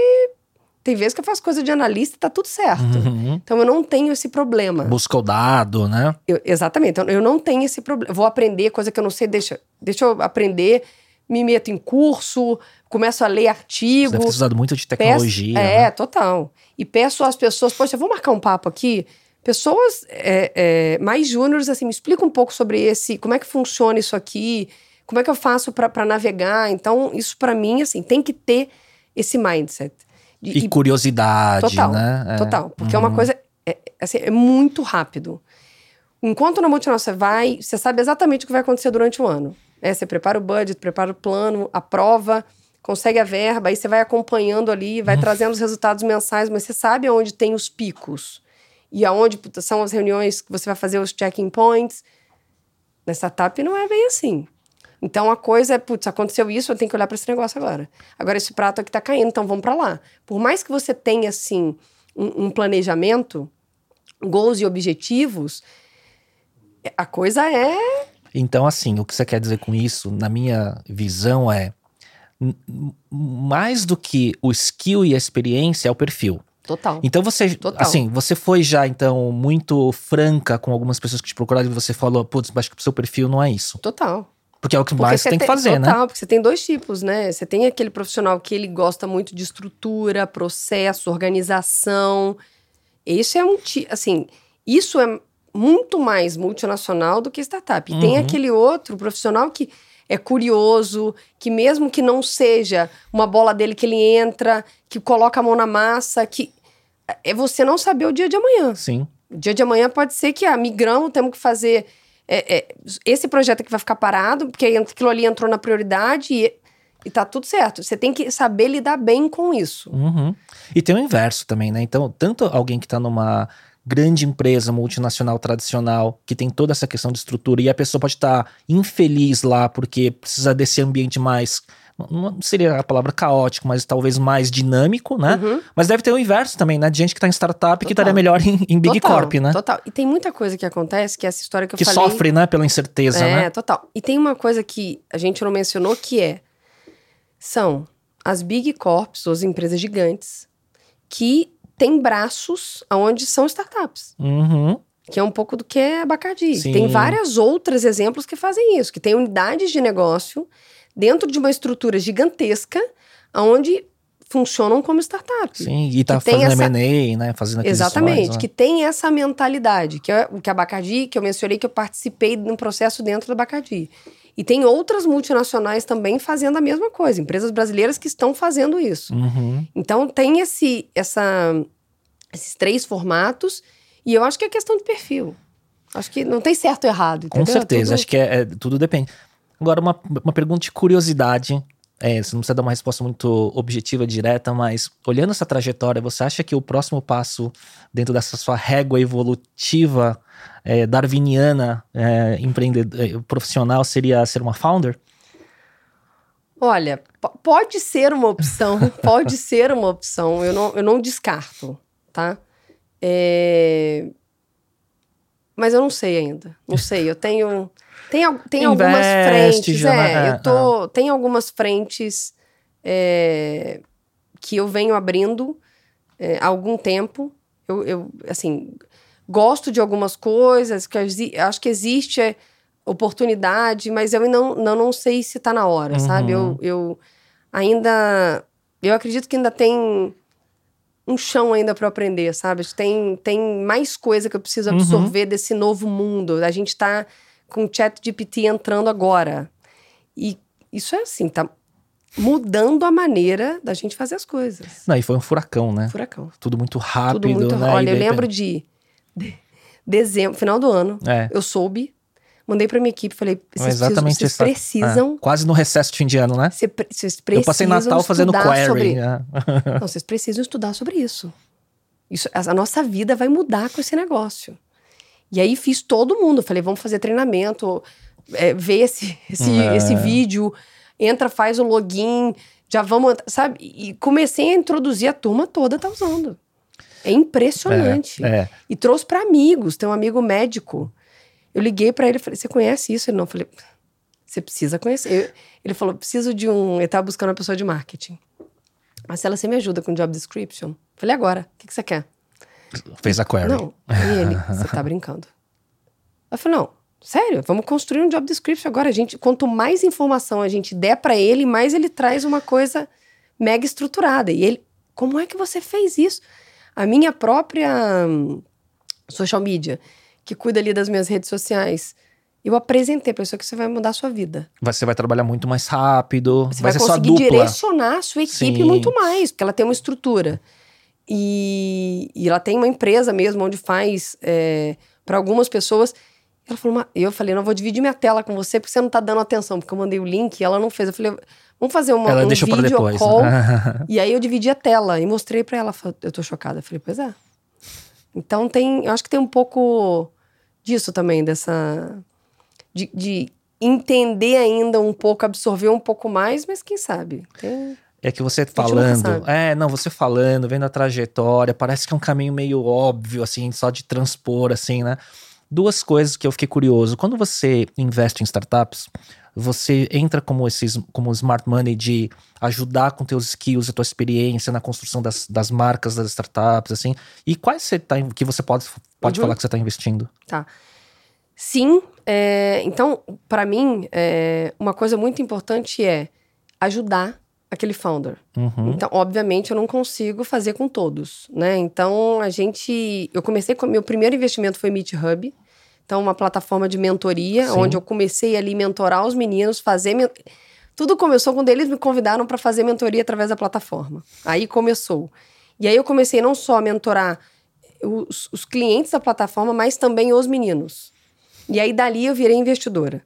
tem vezes que eu faço coisa de analista e tá tudo certo. Uhum. Então eu não tenho esse problema. Busca o dado, né? Eu, exatamente. Então eu não tenho esse problema. Vou aprender coisa que eu não sei, deixa, deixa eu aprender, me meto em curso, começo a ler artigo. Você deve ter usado muito de tecnologia. Peço, é, né? total. E peço às pessoas, poxa, vou marcar um papo aqui. Pessoas é, é, mais júniores, assim, me explica um pouco sobre esse, como é que funciona isso aqui, como é que eu faço para navegar. Então, isso para mim, assim, tem que ter esse mindset. E, e curiosidade, total, né? É. Total. Porque uhum. é uma uhum. coisa. É, assim, é muito rápido. Enquanto na multinacional você vai, você sabe exatamente o que vai acontecer durante o ano. É, você prepara o budget, prepara o plano, aprova, consegue a verba, aí você vai acompanhando ali, vai uhum. trazendo os resultados mensais, mas você sabe aonde tem os picos e aonde são as reuniões que você vai fazer os checking points. Na startup não é bem assim. Então a coisa é, putz, aconteceu isso, eu tenho que olhar para esse negócio agora. Agora esse prato aqui tá caindo, então vamos para lá. Por mais que você tenha assim um, um planejamento, goals e objetivos, a coisa é. Então, assim, o que você quer dizer com isso, na minha visão, é mais do que o skill e a experiência é o perfil. Total. Então você, Total. assim, você foi já então muito franca com algumas pessoas que te procuraram e você falou, putz, acho que o seu perfil não é isso. Total. Porque é o que porque mais você tem, que fazer, total, né? Total, porque você tem dois tipos, né? Você tem aquele profissional que ele gosta muito de estrutura, processo, organização. Esse é um tipo, assim, isso é muito mais multinacional do que startup. E uhum. tem aquele outro profissional que é curioso, que mesmo que não seja uma bola dele que ele entra, que coloca a mão na massa, que é você não saber o dia de amanhã. Sim. O dia de amanhã pode ser que, ah, migramos, temos que fazer é, é, esse projeto aqui vai ficar parado, porque aquilo ali entrou na prioridade e, e tá tudo certo. Você tem que saber lidar bem com isso. Uhum. E tem o inverso também, né? Então, tanto alguém que tá numa grande empresa multinacional tradicional que tem toda essa questão de estrutura e a pessoa pode estar tá infeliz lá porque precisa desse ambiente mais não seria a palavra caótico, mas talvez mais dinâmico, né? Uhum. Mas deve ter o inverso também, né? De gente que tá em startup Total. que estaria melhor em, em Big total, Corp, né? Total. E tem muita coisa que acontece, que é essa história que eu que falei... Que sofre, né? Pela incerteza, é, né? É, total. E tem uma coisa que a gente não mencionou, que é... São as Big Corps, ou as empresas gigantes, que tem braços onde são startups. Uhum. Que é um pouco do que é Bacardi. Sim. Tem vários outros exemplos que fazem isso, que tem unidades de negócio dentro de uma estrutura gigantesca, onde funcionam como startups. Sim, e tá fazendo essa... M&A, né? Fazendo Exatamente, né? que tem essa mentalidade, que é o que a Bacardi, que eu mencionei que eu participei de um processo dentro da Bacardi. E tem outras multinacionais também fazendo a mesma coisa, empresas brasileiras que estão fazendo isso. Uhum. Então tem esse, essa, esses três formatos e eu acho que é questão de perfil. Acho que não tem certo ou errado. Com certeza, tudo... acho que é, é, tudo depende. Agora, uma, uma pergunta de curiosidade. É, você não precisa dar uma resposta muito objetiva, direta, mas olhando essa trajetória, você acha que o próximo passo dentro dessa sua régua evolutiva é, darwiniana, é, empreendedor, é, profissional, seria ser uma founder? Olha, pode ser uma opção, *laughs* pode ser uma opção, eu não, eu não descarto, tá? É... Mas eu não sei ainda, não sei, eu tenho... Tem, tem algumas frentes, já, é, eu tô... Tem algumas frentes é, que eu venho abrindo é, há algum tempo, eu, eu, assim, gosto de algumas coisas, que acho que existe é, oportunidade, mas eu não, não, não sei se está na hora, uhum. sabe? Eu, eu ainda. Eu acredito que ainda tem um chão ainda para aprender, sabe? Tem, tem mais coisa que eu preciso uhum. absorver uhum. desse novo mundo. A gente está com o chat GPT entrando agora. E isso é assim, tá mudando a maneira da gente fazer as coisas. Não, e foi um furacão, né? Furacão. Tudo muito rápido, Tudo muito, né? Olha, eu lembro de dezembro, final do ano, é. eu soube, mandei pra minha equipe, falei, vocês, Exatamente vocês essa, precisam... É, quase no recesso de fim de ano, né? Vocês precisam Eu passei Natal fazendo query. Sobre... É. *laughs* Não, vocês precisam estudar sobre isso. isso. A nossa vida vai mudar com esse negócio. E aí fiz todo mundo, falei, vamos fazer treinamento, é, ver esse, *laughs* esse, é. esse vídeo, entra, faz o login, já vamos, sabe? E comecei a introduzir a turma toda tá usando. É impressionante. É, é. E trouxe para amigos. Tem um amigo médico. Eu liguei para ele e falei: Você conhece isso? Ele não. Eu falei: Você precisa conhecer. Eu, ele falou: Preciso de um. Ele estava buscando uma pessoa de marketing. Marcela, você me ajuda com job description? Eu falei: Agora, o que, que você quer? Fez a query. Não. E ele: *laughs* Você tá brincando. Eu falei: Não. Sério, vamos construir um job description agora. A gente, quanto mais informação a gente der para ele, mais ele traz uma coisa mega estruturada. E ele, como é que você fez isso? A minha própria hum, social media, que cuida ali das minhas redes sociais, eu apresentei para pessoa que você vai mudar a sua vida. Você vai trabalhar muito mais rápido. Você vai, vai conseguir direcionar a sua equipe Sim. muito mais, porque ela tem uma estrutura. E, e ela tem uma empresa mesmo onde faz é, para algumas pessoas. Ela falou, eu falei, não vou dividir minha tela com você porque você não tá dando atenção, porque eu mandei o link e ela não fez. Eu falei, vamos fazer uma, ela um deixou vídeo depois, call. né? *laughs* e aí eu dividi a tela e mostrei para ela. Eu tô chocada. Eu falei, pois é. Então tem, eu acho que tem um pouco disso também, dessa. de, de entender ainda um pouco, absorver um pouco mais, mas quem sabe? Tem... É que você falando, é, não, você falando, vendo a trajetória, parece que é um caminho meio óbvio, assim, só de transpor, assim, né? Duas coisas que eu fiquei curioso. Quando você investe em startups, você entra como esses, como smart money de ajudar com teus skills, a tua experiência na construção das, das marcas das startups, assim. E quais você tá, que você pode, pode Uhum. falar que você está investindo? Tá. Sim, é, então, para mim, é, uma coisa muito importante é ajudar aquele founder. Uhum. Então, obviamente, eu não consigo fazer com todos, né? Então, a gente... Eu comecei com... Meu primeiro investimento foi Meet Hub. Então, uma plataforma de mentoria, Sim. onde eu comecei ali mentorar os meninos, fazer... men- Tudo começou quando eles me convidaram para fazer mentoria através da plataforma. Aí começou. E aí eu comecei não só a mentorar os, os clientes da plataforma, mas também os meninos. E aí dali eu virei investidora.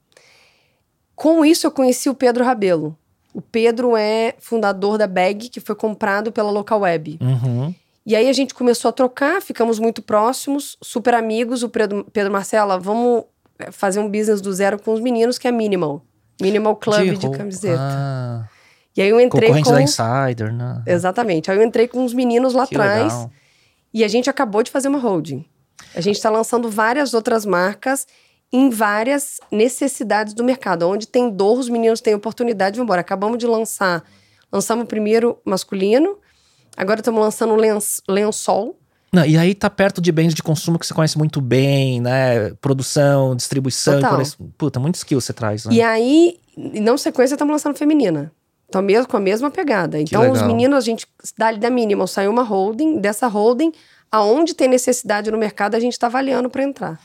Com isso eu conheci o Pedro Rabelo. O Pedro é fundador da Bag, que foi comprado pela Local Web. Uhum. E aí a gente começou a trocar, ficamos muito próximos, super amigos. O Pedro, Pedro Marcela, vamos eh, fazer um business do zero com os meninos, que é Minimal. Minimal Club de, roupa. camiseta. Ah, E aí eu entrei concorrente com... da Insider, né? Exatamente. Aí eu entrei com os meninos lá atrás. E a gente acabou de fazer uma holding. A gente está lançando várias outras marcas em várias necessidades do mercado. Onde tem dor, os meninos têm oportunidade, vamos embora. Acabamos de lançar. Lançamos o primeiro masculino. Agora estamos lançando lençol. Não, e aí tá perto de bens de consumo que você conhece muito bem, né? Produção, distribuição. Total. por Puta, muito skill você traz, né? E aí, não sequência, estamos lançando feminina. Então, mesmo, com a mesma pegada. Então, os meninos, a gente, da, da mínima, saiu uma holding. Dessa holding, aonde tem necessidade no mercado, a gente está avaliando para entrar.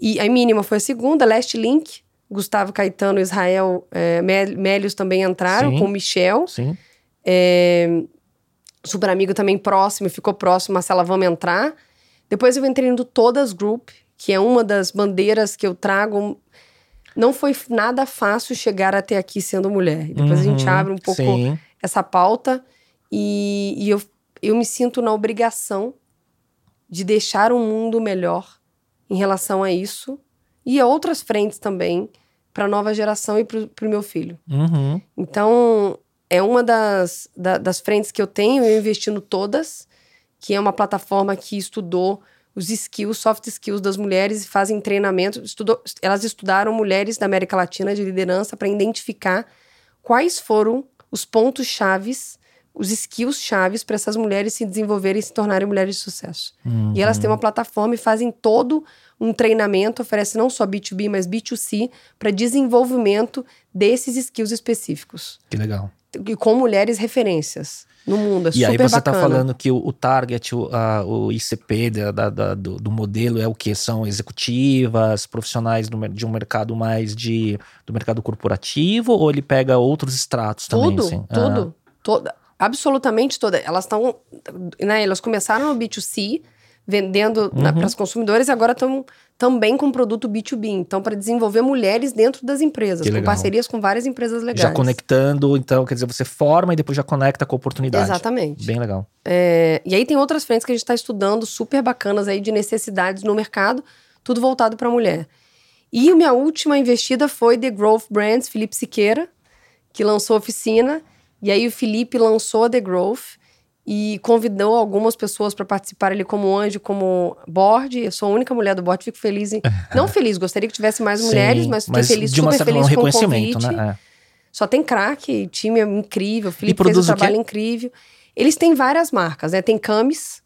E a mínima foi a segunda, Last Link. Gustavo Caetano, Israel, é, Mel- Mélios também entraram, Sim. com o Michel. Sim. É, super amigo também próximo, ficou próximo, Marcela, vamos entrar. Depois eu entrei no Todas Group, que é uma das bandeiras que eu trago. Não foi nada fácil chegar até aqui sendo mulher. E Depois a gente Uhum, abre um pouco Sim. essa pauta e, e eu, eu me sinto na obrigação de deixar um mundo melhor em relação a isso e a outras frentes também para a nova geração e para o meu filho. Uhum. Então, é uma das, da- das frentes que eu tenho, eu investi no Todas, que é uma plataforma que estudou os skills, soft skills das mulheres e fazem treinamento. Estudou, elas estudaram mulheres da América Latina de liderança para identificar quais foram os pontos chaves, os skills chaves para essas mulheres se desenvolverem e se tornarem mulheres de sucesso. Uhum. E elas têm uma plataforma e fazem todo um treinamento, oferece não só B2B, mas B2C, para desenvolvimento desses skills específicos. Que legal. E com mulheres referências no mundo. É E aí você bacana. tá falando que o, o target, o, a- o ICP da- da- da- do, do modelo é o que? São executivas, profissionais do de um mercado mais de do mercado corporativo ou ele pega outros estratos também? Tudo, assim? tudo. Toda, absolutamente toda. Elas estão. Né, elas começaram no B2C, vendendo Uhum. para as consumidoras, e agora estão também com produto B2B. Então, para desenvolver mulheres dentro das empresas, Que com legal. parcerias com várias empresas legais. já conectando, então, quer dizer, você forma e depois já conecta com a oportunidade. Exatamente. Bem legal. É, e aí tem outras frentes que a gente está estudando, super bacanas aí, de necessidades no mercado, tudo voltado para a mulher. E a minha última investida foi The Growth Brands, Felipe Siqueira, que lançou a oficina. E aí o Felipe lançou a The Growth e convidou algumas pessoas para participar ali como anjo, como board. Eu sou a única mulher do board, fico feliz. Em... *laughs* Não feliz, gostaria que tivesse mais mulheres, Sim, mas fiquei feliz, de uma super certa feliz um com o convite. né? É. Só tem craque, time é incrível, o Felipe fez um trabalho incrível. Eles têm várias marcas, né? Tem Camis,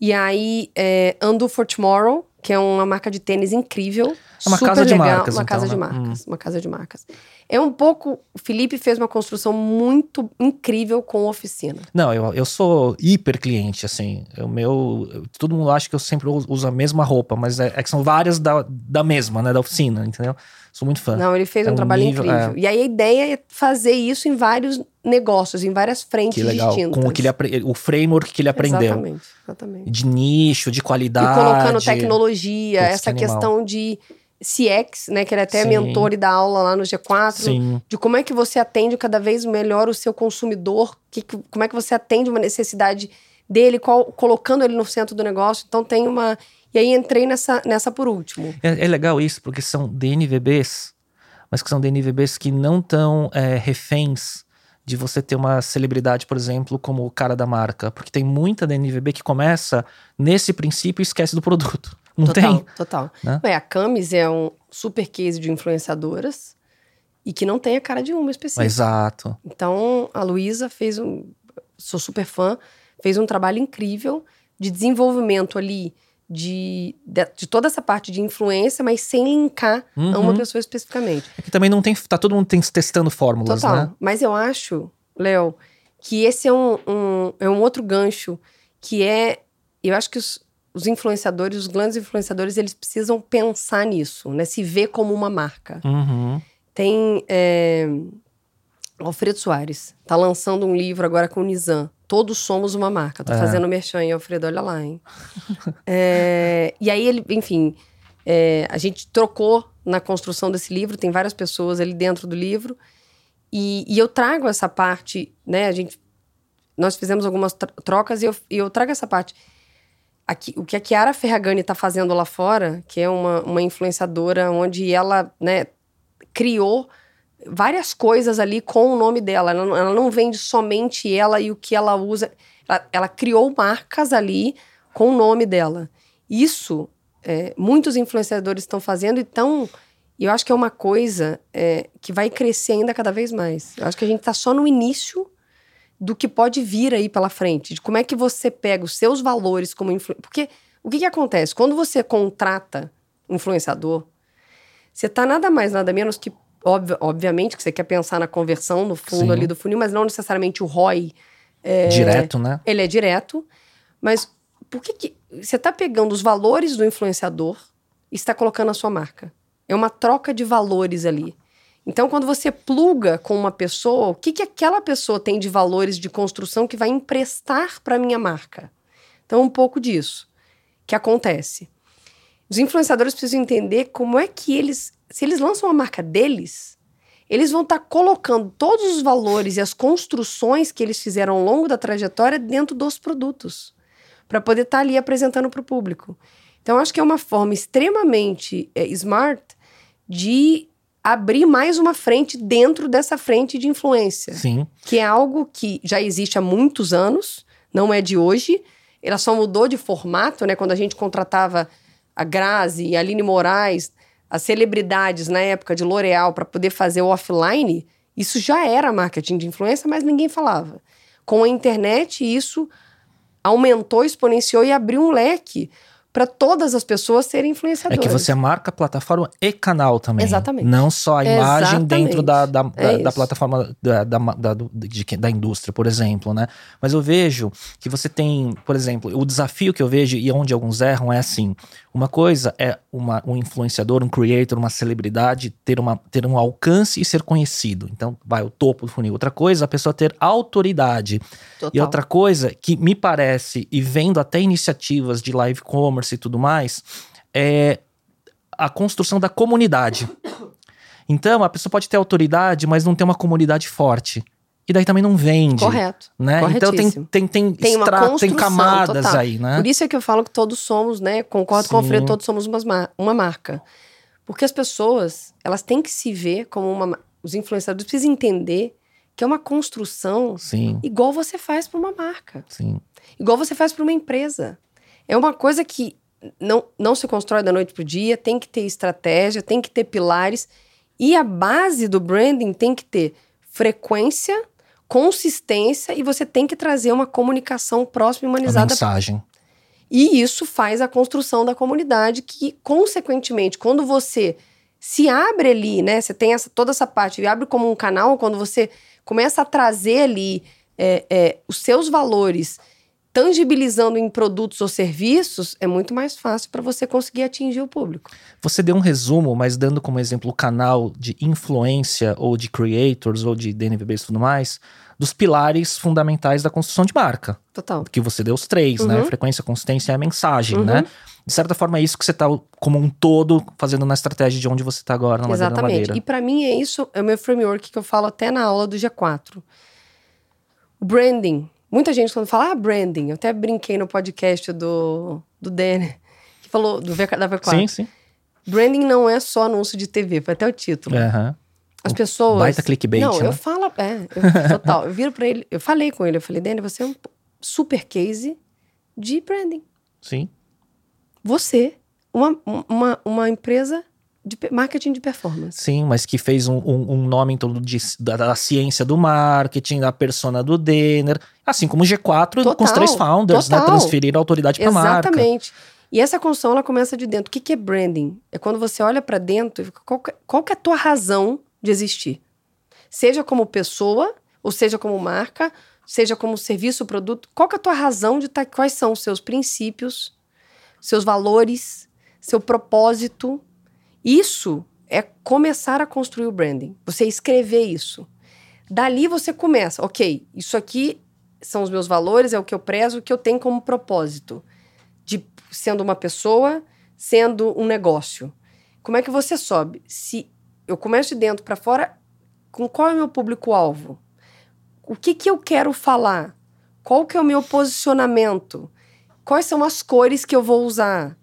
e aí é, Undo for Tomorrow, que é uma marca de tênis incrível. É uma super casa de legal, marcas, Uma então, casa né? de marcas, uma casa de marcas. É um pouco... O Felipe fez uma construção muito incrível com a oficina. Não, eu, eu sou hiper cliente, assim. O meu. Todo mundo acha que eu sempre uso uso a mesma roupa, mas é, é que são várias da, da mesma, né? Da oficina, entendeu? Sou muito fã. Não, ele fez É um, um trabalho nível, incrível. E aí a ideia é fazer isso em vários negócios, em várias frentes distintas. Com o, que ele, o framework que ele aprendeu. Exatamente, exatamente. De nicho, de E qualidade. colocando tecnologia, essa que questão de CX, né? Que ele é até Sim. mentor e dá aula lá no G4. Sim. De como é que você atende cada vez melhor o seu consumidor, que- como é que você atende uma necessidade dele, qual- colocando ele no centro do negócio. Então tem uma. E aí entrei nessa, nessa por último. É, é legal isso, porque são DNVBs, mas que são DNVBs que não estão reféns de você ter uma celebridade, por exemplo, como o cara da marca. Porque tem muita DNVB que começa nesse princípio e esquece do produto. Não total, tem? Total. Né? Ué, a Camis é um super case de influenciadoras e que não tem a cara de uma específica. Exato. Então, a Luísa fez um. Sou super fã, fez um trabalho incrível de desenvolvimento ali de, de, de toda essa parte de influência, mas sem linkar a uma Uhum. pessoa especificamente. É que também não tem. Tá todo mundo tem- testando fórmulas, Total. né? Mas eu acho, Léo, que esse é um, um- é um outro gancho que é. Eu acho que os, os influenciadores, os grandes influenciadores, eles precisam pensar nisso, né? Se ver como uma marca. Uhum. Tem é, Alfredo Soares, tá lançando um livro agora com o Nizam. Todos somos uma marca. Tô É. fazendo merchan Alfredo, olha lá, hein? *laughs* É, e aí ele, enfim, é, a gente trocou na construção desse livro, tem várias pessoas ali dentro do livro. E, e eu trago essa parte, né? A gente, nós fizemos algumas tro- trocas e eu, e eu trago essa parte. Aqui, o que a Chiara Ferragani está fazendo lá fora, que é uma, uma influenciadora onde ela, né, criou várias coisas ali com o nome dela. Ela, não- ela não vende somente ela e o que ela usa. Ela, ela criou marcas ali com o nome dela. Isso, é, muitos influenciadores estão fazendo, então. E eu acho que é uma coisa é, que vai crescer ainda cada vez mais. Eu acho que a gente está só no início do que pode vir aí pela frente, de como é que você pega os seus valores como influenciador. Porque o que, que acontece? Quando você contrata um influenciador, você tá nada mais, nada menos que, obvi- obviamente, que você quer pensar na conversão no fundo Sim. ali do funil, mas não necessariamente o ROI. é, Direto, né? Ele é direto, mas por que, que você tá pegando os valores do influenciador e está colocando a sua marca? É uma troca de valores ali. Então, quando você pluga com uma pessoa, o que, que aquela pessoa tem de valores de construção que vai emprestar para minha marca? Então, um pouco disso que acontece. Os influenciadores precisam entender como é que eles, se eles lançam a marca deles, eles vão estar colocando todos os valores e as construções que eles fizeram ao longo da trajetória dentro dos produtos, para poder estar ali apresentando para o público. Então, acho que é uma forma extremamente é, smart de abrir mais uma frente dentro dessa frente de influência Sim. que é algo que já existe há muitos anos, não é de hoje. Ela só mudou de formato, né? Quando a gente contratava a Grazi, a Aline Moraes, as celebridades na época de L'Oréal para poder fazer o offline, isso já era marketing de influência, mas ninguém falava. Com a internet, isso aumentou, exponenciou e abriu um leque para todas as pessoas serem É influenciadoras. que você marca plataforma e canal também. Exatamente. Não só a imagem Exatamente. dentro da, da, É da- da plataforma da, da, de da indústria, por exemplo, né? Mas eu vejo que você tem, por exemplo, o desafio que eu vejo e onde alguns erram é assim: uma coisa é uma, um influenciador, um creator, uma celebridade ter, uma, ter um alcance e ser conhecido. Então, vai o topo do funil. Outra coisa, a pessoa ter autoridade. E Total. outra coisa que me parece, e vendo até iniciativas de live commerce e tudo mais, é a construção da comunidade. Então, a pessoa pode ter autoridade, mas não ter uma comunidade forte. E daí também não vende. Correto. Né? Então tem, tem, tem, Tem uma extra- tem camadas total. aí, né? Por isso é que eu falo que todos somos, né? Concordo com o Sim. Alfredo, todos somos mar- uma marca. Porque as pessoas, elas têm que se ver como uma. ma- Os influenciadores precisam entender que é uma construção Sim, igual você faz para uma marca, sim. igual você faz para uma empresa. É uma coisa que não, não se constrói da noite pro dia, tem que ter estratégia, tem que ter pilares. E a base do branding tem que ter frequência, consistência e você tem que trazer uma comunicação próxima e A humanizada mensagem. e isso faz a construção da comunidade que, consequentemente, quando você se abre ali, né? Você tem essa, toda essa parte, e abre como um canal, quando você começa a trazer ali é, é, os seus valores, tangibilizando em produtos ou serviços, é muito mais fácil para você conseguir atingir o público. Você deu um resumo, mas dando como exemplo o canal de influência ou de creators ou de DNVBs e tudo mais, dos pilares fundamentais da construção de marca. Total. Que você deu os três, né? Uhum. Frequência, consistência e a mensagem, Uhum. né? De certa forma, é isso que você tá, como um todo, fazendo na estratégia de onde você tá agora, na Madeira Exatamente. Madeira. E para mim é isso, é o meu framework que eu falo até na aula do G4. O branding. Muita gente quando fala, ah, branding. Eu até brinquei no podcast do, do Denner, que falou do v, da V4. Sim, sim. Branding não é só anúncio de TV, foi até o título. Aham. As pessoas. baita clickbait, Não, né? eu falo. É, eu, *laughs* total. Eu viro pra ele, eu falei com ele, eu falei, Denner, você é um super case de branding. Sim. Você, uma, uma, uma empresa de marketing de performance. Sim, mas que fez um, um- um nome em torno de- da, da ciência do marketing, da persona do Denner, assim como o G4 com os Total, três founders, né? total. Transferir a autoridade para a marca. Exatamente. E essa construção, ela começa de dentro. O que, que é branding? É quando você olha pra dentro e qual, qual que é a tua razão de existir? Seja como pessoa, ou seja como marca, seja como serviço ou produto. Qual que é a tua razão de estar... Quais são os seus princípios, seus valores, seu propósito? Isso é começar a construir o branding. Você escrever isso. Dali você começa, ok, isso aqui são os meus valores, é o que eu prezo, o que eu tenho como propósito de sendo uma pessoa, sendo um negócio. Como é que você sobe? Se eu começo de dentro para fora, com qual é o meu público-alvo? O que que eu quero falar? Qual que é o meu posicionamento? Quais são as cores que eu vou usar?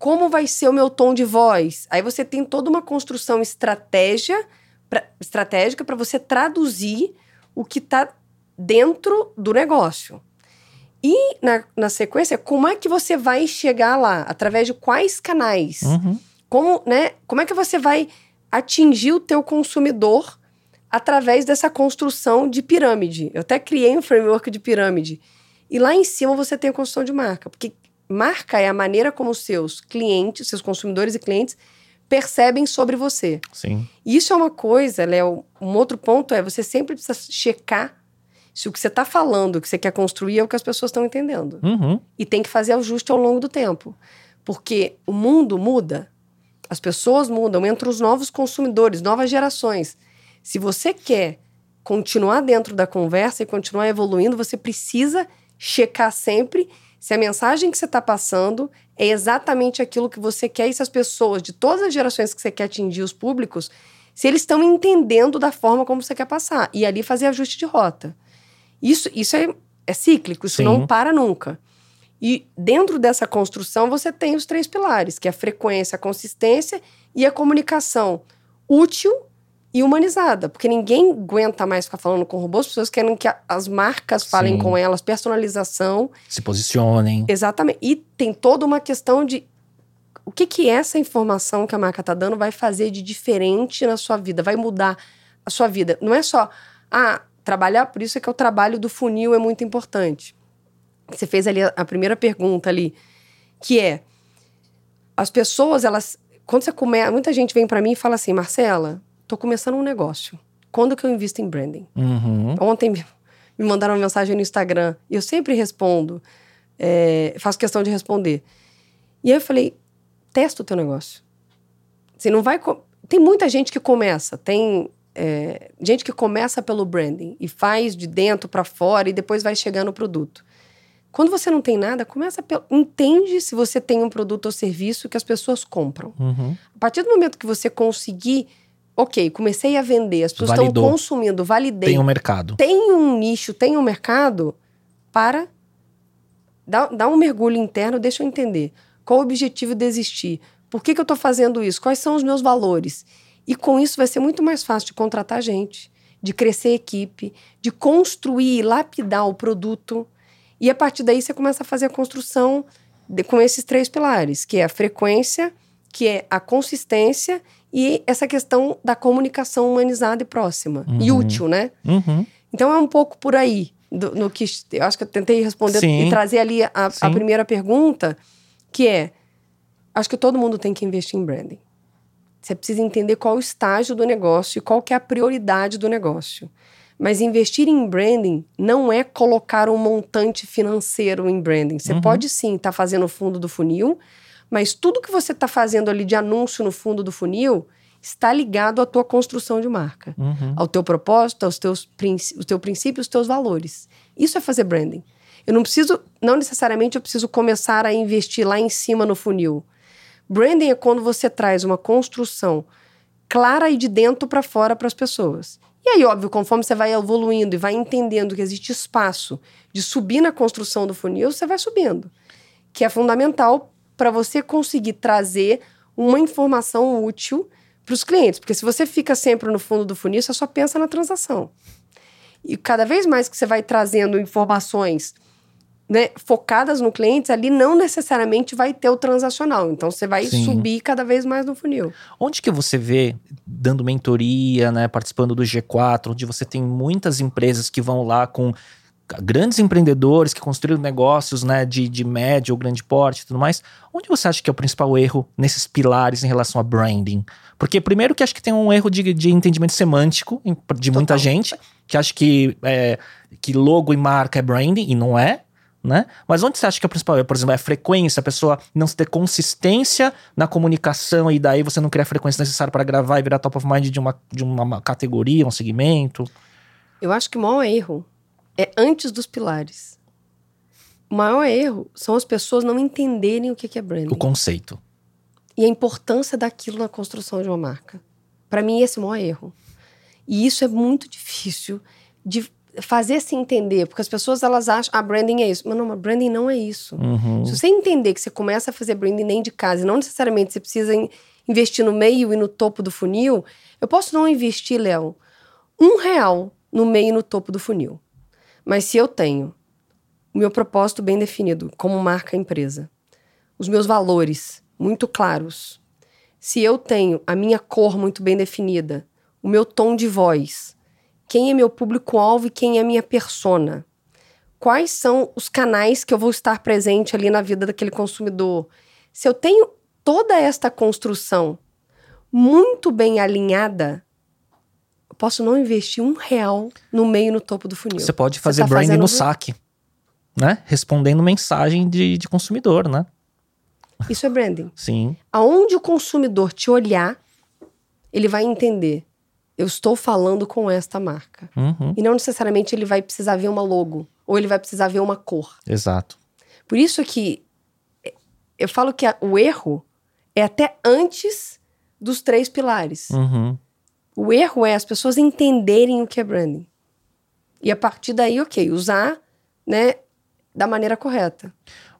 Como vai ser o meu tom de voz? Aí você tem toda uma construção estratégia pra, estratégica para você traduzir o que está dentro do negócio. E na, na sequência, como é que você vai chegar lá? Através de quais canais? Uhum. Como, né, como é que você vai atingir o teu consumidor através dessa construção de pirâmide? Eu até criei um framework de pirâmide. E lá em cima você tem a construção de marca. Porque marca é a maneira como os seus clientes, seus consumidores e clientes percebem sobre você. Sim. Isso é uma coisa, Léo. Um outro ponto é você sempre precisa checar se o que você está falando, o que você quer construir é o que as pessoas estão entendendo. Uhum. E tem que fazer ajuste ao longo do tempo. Porque o mundo muda, as pessoas mudam, entram os novos consumidores, novas gerações. Se você quer continuar dentro da conversa e continuar evoluindo, você precisa checar sempre se a mensagem que você está passando é exatamente aquilo que você quer e se as pessoas de todas as gerações que você quer atingir, os públicos, se eles estão entendendo da forma como você quer passar. E ali fazer ajuste de rota. Isso, isso é, é cíclico, isso Sim. não para nunca. E dentro dessa construção você tem os três pilares, que é a frequência, a consistência e a comunicação útil e humanizada. Porque ninguém aguenta mais ficar falando com robôs, as pessoas querem que as marcas falem Sim. com elas, personalização. Se posicionem. Exatamente. E tem toda uma questão de o que que essa informação que a marca tá dando vai fazer de diferente na sua vida, vai mudar a sua vida. Não é só, ah, trabalhar, por isso é que o trabalho do funil é muito importante. Você fez ali a, a primeira pergunta ali, que é as pessoas, elas quando você começa, muita gente vem para mim e fala assim, Marcela, tô começando um negócio. Quando que eu invisto em branding? Uhum. Ontem me mandaram uma mensagem no Instagram e eu sempre respondo, é, faço questão de responder. E aí eu falei, testa o teu negócio. Você não vai. Tem muita gente que começa, tem é, gente que começa pelo branding e faz de dentro para fora e depois vai chegar no produto. Quando você não tem nada, começa pelo. Entende se você tem um produto ou serviço que as pessoas compram. Uhum. A partir do momento que você conseguir, ok, comecei a vender, as pessoas estão consumindo, validei, Tem um mercado. tem um nicho, tem um mercado, para. Dá, dá um mergulho interno, deixa eu entender. Qual o objetivo de existir? Por que, que eu estou fazendo isso? Quais são os meus valores? E com isso vai ser muito mais fácil de contratar gente, de crescer equipe, de construir e lapidar o produto. E a partir daí você começa a fazer a construção de- com esses três pilares, que é a frequência, que é a consistência e essa questão da comunicação humanizada e próxima. E Uhum. útil, né? Uhum. Então é um pouco por aí. do- no que eu acho que eu tentei responder Sim. e trazer ali a, a primeira pergunta, que é: acho que todo mundo tem que investir em branding. Você precisa entender qual o estágio do negócio e qual que é a prioridade do negócio. Mas investir em branding não é colocar um montante financeiro em branding. Você Uhum. pode sim estar fazendo o fundo do funil, mas tudo que você está fazendo ali de anúncio no fundo do funil, está ligado à tua construção de marca, Uhum. ao teu propósito, aos teus princ- o teu princípio, os teus valores. Isso é fazer branding. Eu não preciso, não necessariamente eu preciso começar a investir lá em cima no funil. Branding é quando você traz uma construção clara e de dentro para fora para as pessoas. E aí, óbvio, conforme você vai evoluindo e vai entendendo que existe espaço de subir na construção do funil, você vai subindo. Que é fundamental para você conseguir trazer uma informação útil para os clientes. Porque se você fica sempre no fundo do funil, você só pensa na transação. E cada vez mais que você vai trazendo informações né, focadas no cliente, ali não necessariamente vai ter o transacional. Então você vai Sim. subir cada vez mais no funil. Onde que você vê dando mentoria, né, participando do G4, onde você tem muitas empresas que vão lá com grandes empreendedores que construíram negócios, né, de, de médio ou grande porte e tudo mais. Onde você acha que é o principal erro nesses pilares em relação a branding? Porque primeiro que acho que tem um erro de, de entendimento semântico em- de muita Total. gente, que acha que, é, que logo e marca é branding, e não é. Né? Mas onde você acha que é o principal erro? Por exemplo, é a frequência, a pessoa não ter consistência na comunicação e daí você não cria a frequência necessária para gravar e virar top of mind de uma, de uma categoria, um segmento. Eu acho que o maior erro é antes dos pilares. O maior erro são as pessoas não entenderem o que é branding O conceito. e a importância daquilo na construção de uma marca. Para mim, esse é o maior erro. E isso é muito difícil de fazer se entender, porque as pessoas elas acham, ah, branding é isso. Mas não, mas branding não é isso. Uhum. Se você entender que você começa a fazer branding nem de casa, e não necessariamente você precisa in- investir no meio e no topo do funil, eu posso não investir, Léo, um real no meio e no topo do funil. Mas se eu tenho o meu propósito bem definido como marca empresa, os meus valores muito claros, se eu tenho a minha cor muito bem definida, o meu tom de voz, quem é meu público-alvo e quem é minha persona, quais são os canais que eu vou estar presente ali na vida daquele consumidor. Se eu tenho toda esta construção muito bem alinhada, posso não investir um real no meio no topo do funil. Você pode fazer tá branding no um- saque, né? Respondendo mensagem de, de consumidor, né? Isso é branding. Sim. Aonde o consumidor te olhar, ele vai entender. Eu estou falando com esta marca. Uhum. E não necessariamente ele vai precisar ver uma logo ou ele vai precisar ver uma cor. Exato. Por isso que eu falo que a- o erro é até antes dos três pilares. Uhum. O erro é as pessoas entenderem o que é branding. E a partir daí, ok, usar, né, da maneira correta.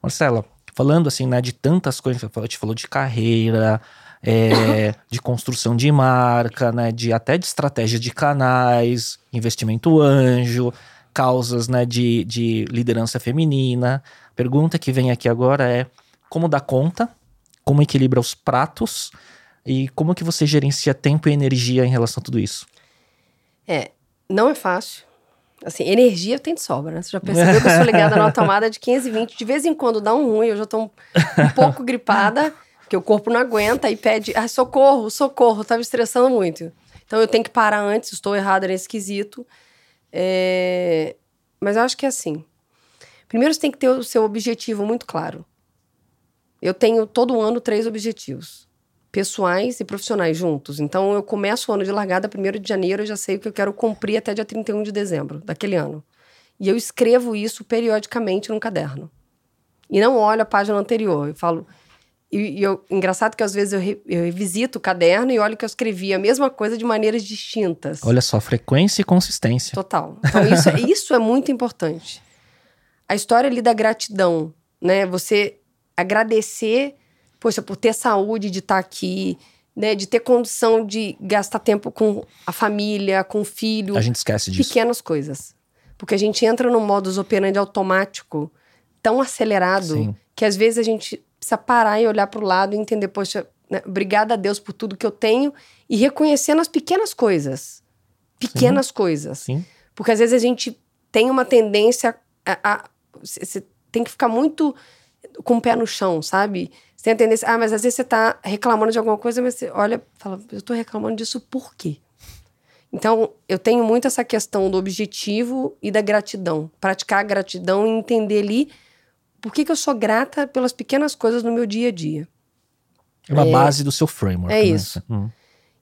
Marcela, falando assim, né, de tantas coisas, a gente falou de carreira, é, *coughs* de construção de marca, né, de até de estratégia de canais, investimento anjo, causas, né, de, de liderança feminina. Pergunta que vem aqui agora é como dar conta, como equilibra os pratos e como que você gerencia tempo e energia em relação a tudo isso? É, não é fácil. Assim, energia eu tenho de sobra, né? Você já percebeu que eu sou ligada numa *laughs* tomada de 15, 20. De vez em quando dá um ruim, eu já tô um, um pouco gripada, porque o corpo não aguenta e pede, ah, socorro, socorro, tá me estressando muito. Então eu tenho que parar antes, estou errada nesse quesito. É, Mas eu acho que é assim. Primeiro você tem que ter o seu objetivo muito claro. Eu tenho todo ano três objetivos. Pessoais e profissionais juntos. Então eu começo o ano de largada 1 de janeiro, eu já sei o que eu quero cumprir até dia 31 de dezembro daquele ano. E eu escrevo isso periodicamente num caderno. E não olho a página anterior. Eu falo. E, e eu, engraçado que às vezes eu, re, eu revisito o caderno e olho que eu escrevi a mesma coisa de maneiras distintas. Olha só, frequência e consistência. Total. Então, isso, é- *laughs* isso é muito importante. A história ali da gratidão, né? Você agradecer, poxa, por ter saúde de estar aqui, né? De ter condição de gastar tempo com a família, com o filho. A gente esquece disso. Pequenas coisas. Porque a gente entra num modus operandi automático tão acelerado Sim. que às vezes a gente precisa parar e olhar para o lado e entender, poxa, né, obrigada a Deus por tudo que eu tenho e reconhecendo as pequenas coisas. Pequenas coisas. Sim. Porque às vezes a gente tem uma tendência a. Você tem que ficar muito com o pé no chão, sabe? Você tem a tendência. Ah, mas às vezes você tá reclamando de alguma coisa, mas você olha fala, eu tô reclamando disso por quê? Então, eu tenho muito essa questão do objetivo e da gratidão. Praticar a gratidão e entender ali por que, que eu sou grata pelas pequenas coisas no meu dia a dia. É uma É. base do seu framework. É né? isso. Hum.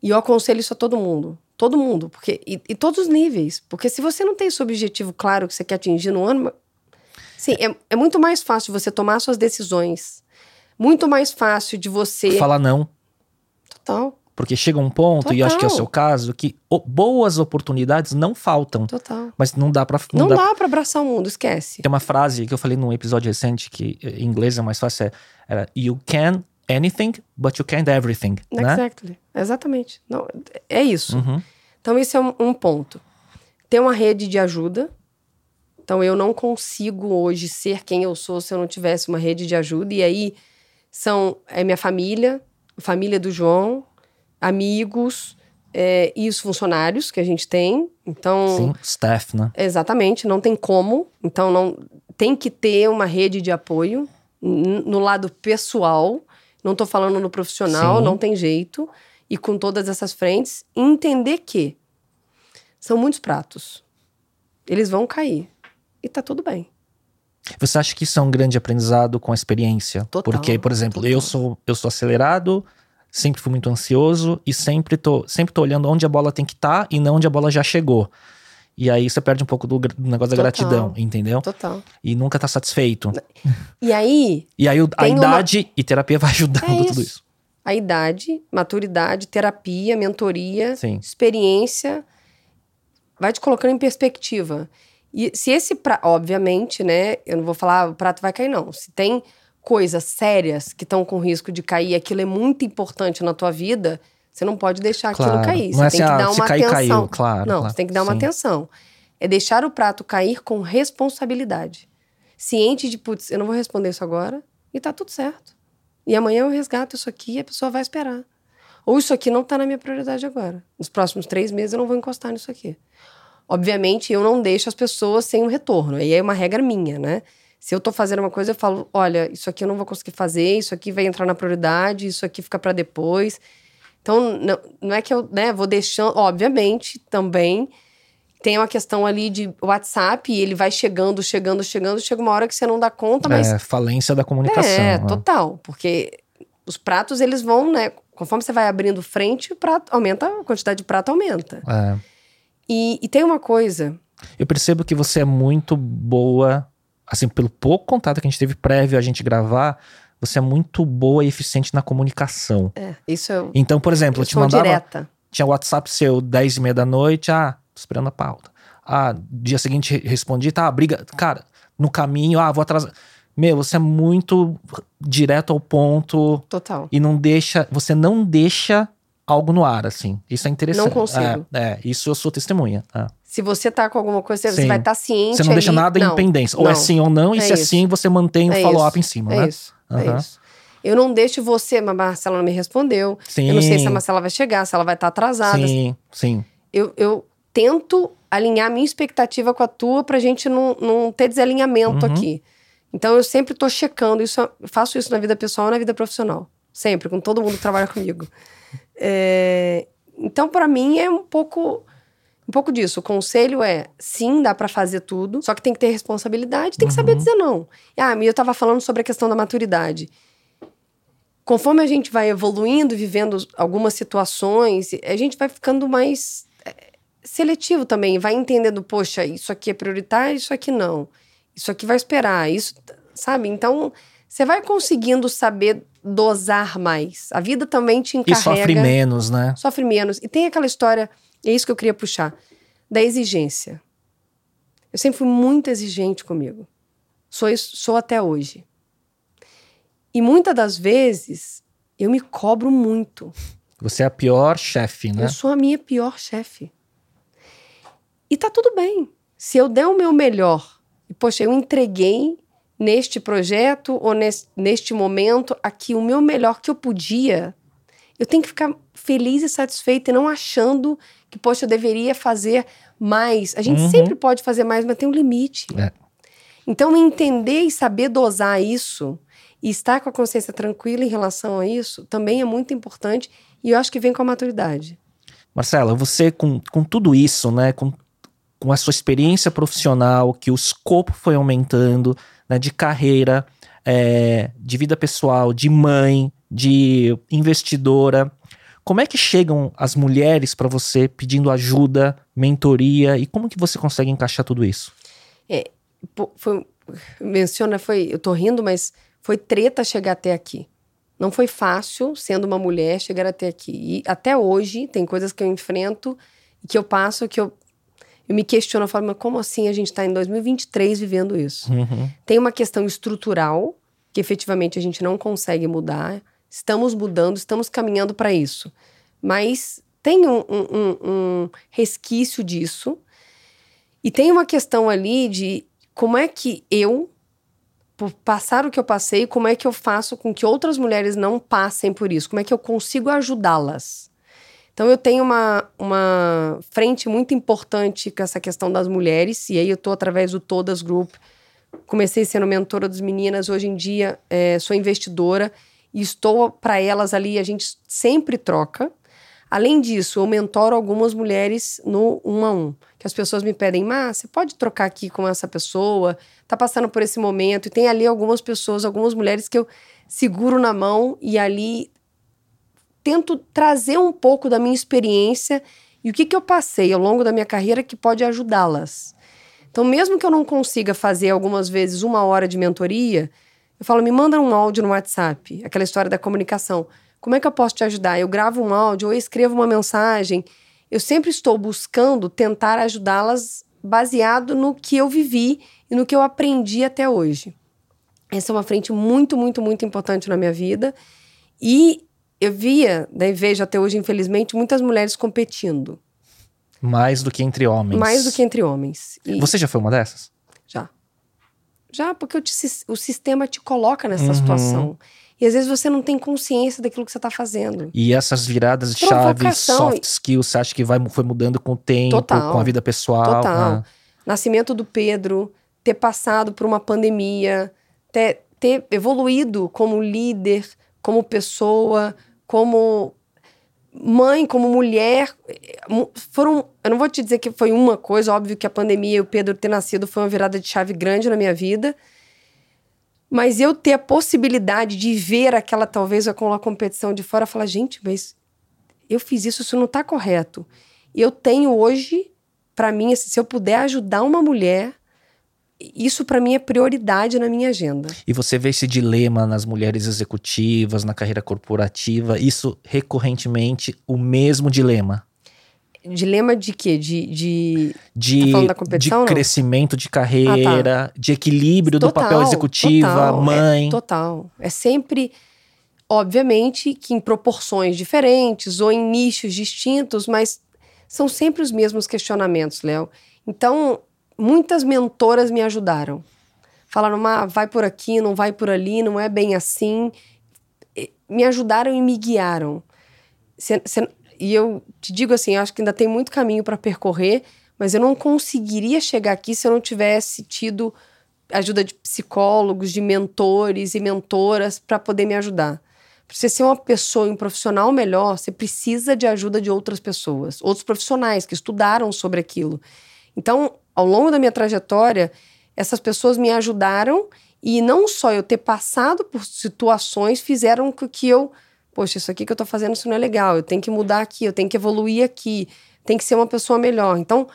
E eu aconselho isso a todo mundo. Todo mundo. Porque, e, e todos os níveis. Porque se você não tem esse objetivo claro que você quer atingir no ano. Sim, é, é muito mais fácil você tomar suas decisões. Muito mais fácil de você. Falar não. Total. Porque chega um ponto, Total. e acho que é o seu caso, que boas oportunidades não faltam. Total. Mas não dá pra. Não, dá dá pra abraçar o mundo, esquece. Tem uma frase que eu falei num episódio recente, que em inglês é mais fácil, é, era You can anything, but you can't everything, né? Exactly. Exatamente. Não, é isso. Uhum. Então, esse é um, um ponto. Ter uma rede de ajuda. Então, eu não consigo hoje ser quem eu sou se eu não tivesse uma rede de ajuda. E aí, são é minha família, a família do João, amigos é, e os funcionários que a gente tem. Então, Sim, staff, né? Exatamente, não tem como. Então não tem que ter uma rede de apoio no lado pessoal. Não tô falando no profissional, Sim. não tem jeito. E com todas essas frentes, entender que são muitos pratos. Eles vão cair. E tá tudo bem. Você acha que isso é um grande aprendizado com a experiência? Total, Porque, por exemplo, eu total. sou eu sou acelerado, sempre fui muito ansioso e sempre tô, sempre tô olhando onde a bola tem que estar e não onde a bola já chegou. E aí você perde um pouco do, do negócio da Total. gratidão, entendeu? Total. E nunca tá satisfeito. E aí, E aí a Tem uma- idade e terapia vai ajudando É tudo isso. isso. a idade, maturidade, terapia, mentoria, Sim. experiência, vai te colocando em perspectiva. E se esse prato, obviamente, né, eu não vou falar "Ah, o prato vai cair, não. Se tem coisas sérias que estão com risco de cair, aquilo é muito importante na tua vida, você não pode deixar aquilo Claro. cair. Não Você é tem assim, que dar se uma cair, atenção. caiu, claro, Não, claro. você tem que dar uma Sim. atenção. É deixar o prato cair com responsabilidade. Ciente de, putz, eu não vou responder isso agora e tá tudo certo. E amanhã eu resgato isso aqui e a pessoa vai esperar. Ou isso aqui não tá na minha prioridade agora. Nos próximos três meses eu não vou encostar nisso aqui. Obviamente, eu não deixo as pessoas sem um retorno. Aí é uma regra minha, né? Se eu tô fazendo uma coisa, eu falo: olha, isso aqui eu não vou conseguir fazer, isso aqui vai entrar na prioridade, isso aqui fica para depois. Então, não, não é que eu né, vou deixando. Obviamente, também tem uma questão ali de WhatsApp, e ele vai chegando, chegando, chegando, chega uma hora que você não dá conta, mas É, falência da comunicação. é, né? total. Porque os pratos, eles vão, né? Conforme você vai abrindo frente, o prato aumenta, a quantidade de prato aumenta. É. E, e tem uma coisa. Eu percebo que você é muito boa, assim, pelo pouco contato que a gente teve prévio a gente gravar, você é muito boa e eficiente na comunicação. É, isso eu, Então, por exemplo, eu te mandava. direta. Tinha WhatsApp seu 10 e meia da noite, ah, tô esperando a pauta. Ah, dia seguinte re- respondi, tá, briga. Cara, no caminho, ah, vou atrasar. Meu, você é muito direto ao ponto Total. e não deixa. Você não deixa algo no ar, assim. Isso é interessante. Não consigo. É, é, isso eu sou testemunha. é. Se você tá com alguma coisa, você Sim. vai estar ciente. Você não deixa ali. nada em pendência. Ou é não. sim ou não, e É se é isso. sim, você mantém o É follow-up em cima, é né? isso, é Aham. isso. Eu não deixo você, mas a Marcela não me respondeu. Sim. Eu não sei se a Marcela vai chegar, se ela vai estar atrasada. Sim, sim. Eu, eu tento alinhar a minha expectativa com a tua pra gente não, não ter desalinhamento Uhum. aqui. Então eu sempre tô checando isso, faço isso na vida pessoal e na vida profissional. Sempre, com todo mundo que trabalha *laughs* comigo. É, então, pra mim, é um pouco. Um pouco disso. O conselho é, sim, dá pra fazer tudo, só que tem que ter responsabilidade, tem que saber Uhum. dizer não. Ah, eu tava falando sobre a questão da maturidade. Conforme a gente vai evoluindo, vivendo algumas situações, a gente vai ficando mais é, seletivo também, vai entendendo, poxa, isso aqui é prioritário, isso aqui não. Isso aqui vai esperar, isso, sabe? Então, você vai conseguindo saber dosar mais. A vida também te E encarrega sofre menos, né? sofre menos. E tem aquela história, é isso que eu queria puxar, da exigência. Eu sempre fui muito exigente comigo. Sou, sou até hoje. E muitas das vezes eu me cobro muito. Você é a pior chefe, né? Eu sou a minha pior chefe. E tá tudo bem. Se eu der o meu melhor, e poxa, eu entreguei neste projeto ou neste, neste momento aqui o meu melhor que eu podia, eu tenho que ficar feliz e satisfeita e não achando que, poxa, eu deveria fazer mais. A gente Uhum. sempre pode fazer mais, mas tem um limite. É. Então, entender e saber dosar isso e estar com a consciência tranquila em relação a isso também é muito importante e eu acho que vem com a maturidade. Marcela, você com, com tudo isso, né? Com, com a sua experiência profissional, que o escopo foi aumentando, né? De carreira, é, de vida pessoal, de mãe, de investidora. Como é que chegam as mulheres para você pedindo ajuda, mentoria e como que você consegue encaixar tudo isso? É, foi, menciona, foi, eu tô rindo, mas foi treta chegar até aqui. Não foi fácil, sendo uma mulher, chegar até aqui. E até hoje, tem coisas que eu enfrento e que eu passo que eu, eu me questiono, eu falo, mas como assim a gente está em 2023 vivendo isso? Uhum. Tem uma questão estrutural que efetivamente a gente não consegue mudar. Estamos mudando, estamos caminhando para isso. Mas tem um, um, um, resquício disso. E tem uma questão ali de como é que eu, por passar o que eu passei, como é que eu faço com que outras mulheres não passem por isso? Como é que eu consigo ajudá-las? Então eu tenho uma, uma frente muito importante com essa questão das mulheres, e aí eu estou através do Todas Group. Comecei sendo mentora das meninas, hoje em dia é, sou investidora e estou para elas ali, a gente sempre troca. Além disso, eu mentoro algumas mulheres no um a um. Que as pessoas me pedem, mas você pode trocar aqui com essa pessoa? Tá passando por esse momento. E tem ali algumas pessoas, algumas mulheres que eu seguro na mão e ali tento trazer um pouco da minha experiência e o que, que eu passei ao longo da minha carreira que pode ajudá-las. Então, mesmo que eu não consiga fazer algumas vezes uma hora de mentoria, eu falo, me manda um áudio no WhatsApp, aquela história da comunicação. Como é que eu posso te ajudar? Eu gravo um áudio ou escrevo uma mensagem. Eu sempre estou buscando tentar ajudá-las baseado no que eu vivi e no que eu aprendi até hoje. Essa é uma frente muito, muito, muito importante na minha vida. E eu via, daí vejo até hoje, infelizmente, muitas mulheres competindo. Mais do que entre homens. Mais do que entre homens. E Você já foi uma dessas? Já. Já, porque te, o sistema te coloca nessa uhum. situação. E às vezes você não tem consciência daquilo que você está fazendo. E essas viradas de chave, soft skills, você acha que vai, foi mudando com o tempo, Total. com a vida pessoal? Total. Ah. Nascimento do Pedro, ter passado por uma pandemia, ter, ter evoluído como líder, como pessoa, como mãe, como mulher. Foram. Eu não vou te dizer que foi uma coisa, óbvio que a pandemia e o Pedro ter nascido foi uma virada de chave grande na minha vida. Mas eu ter a possibilidade de ver aquela, talvez, aquela competição de fora, falar, gente, mas eu fiz isso, isso não está correto. Eu tenho hoje, para mim, assim, se eu puder ajudar uma mulher, isso para mim é prioridade na minha agenda. E você vê esse dilema nas mulheres executivas, na carreira corporativa, isso recorrentemente o mesmo dilema? Dilema de quê? De. De, de, tá de crescimento de carreira, ah, tá. de equilíbrio total, do papel executiva, total, mãe. É, total. É sempre. Obviamente que em proporções diferentes ou em nichos distintos, mas são sempre os mesmos questionamentos, Léo. Então, muitas mentoras me ajudaram. Falaram, ah, vai por aqui, não vai por ali, não é bem assim. Me ajudaram e me guiaram. Cê, cê, e eu te digo assim, acho que ainda tem muito caminho para percorrer, mas eu não conseguiria chegar aqui se eu não tivesse tido ajuda de psicólogos, de mentores e mentoras para poder me ajudar. Para você ser uma pessoa e um profissional melhor, você precisa de ajuda de outras pessoas, outros profissionais que estudaram sobre aquilo. Então, ao longo da minha trajetória, essas pessoas me ajudaram e não só eu ter passado por situações fizeram com que eu poxa, isso aqui que eu tô fazendo isso não é legal, eu tenho que mudar aqui, eu tenho que evoluir aqui, tem que ser uma pessoa melhor. Então,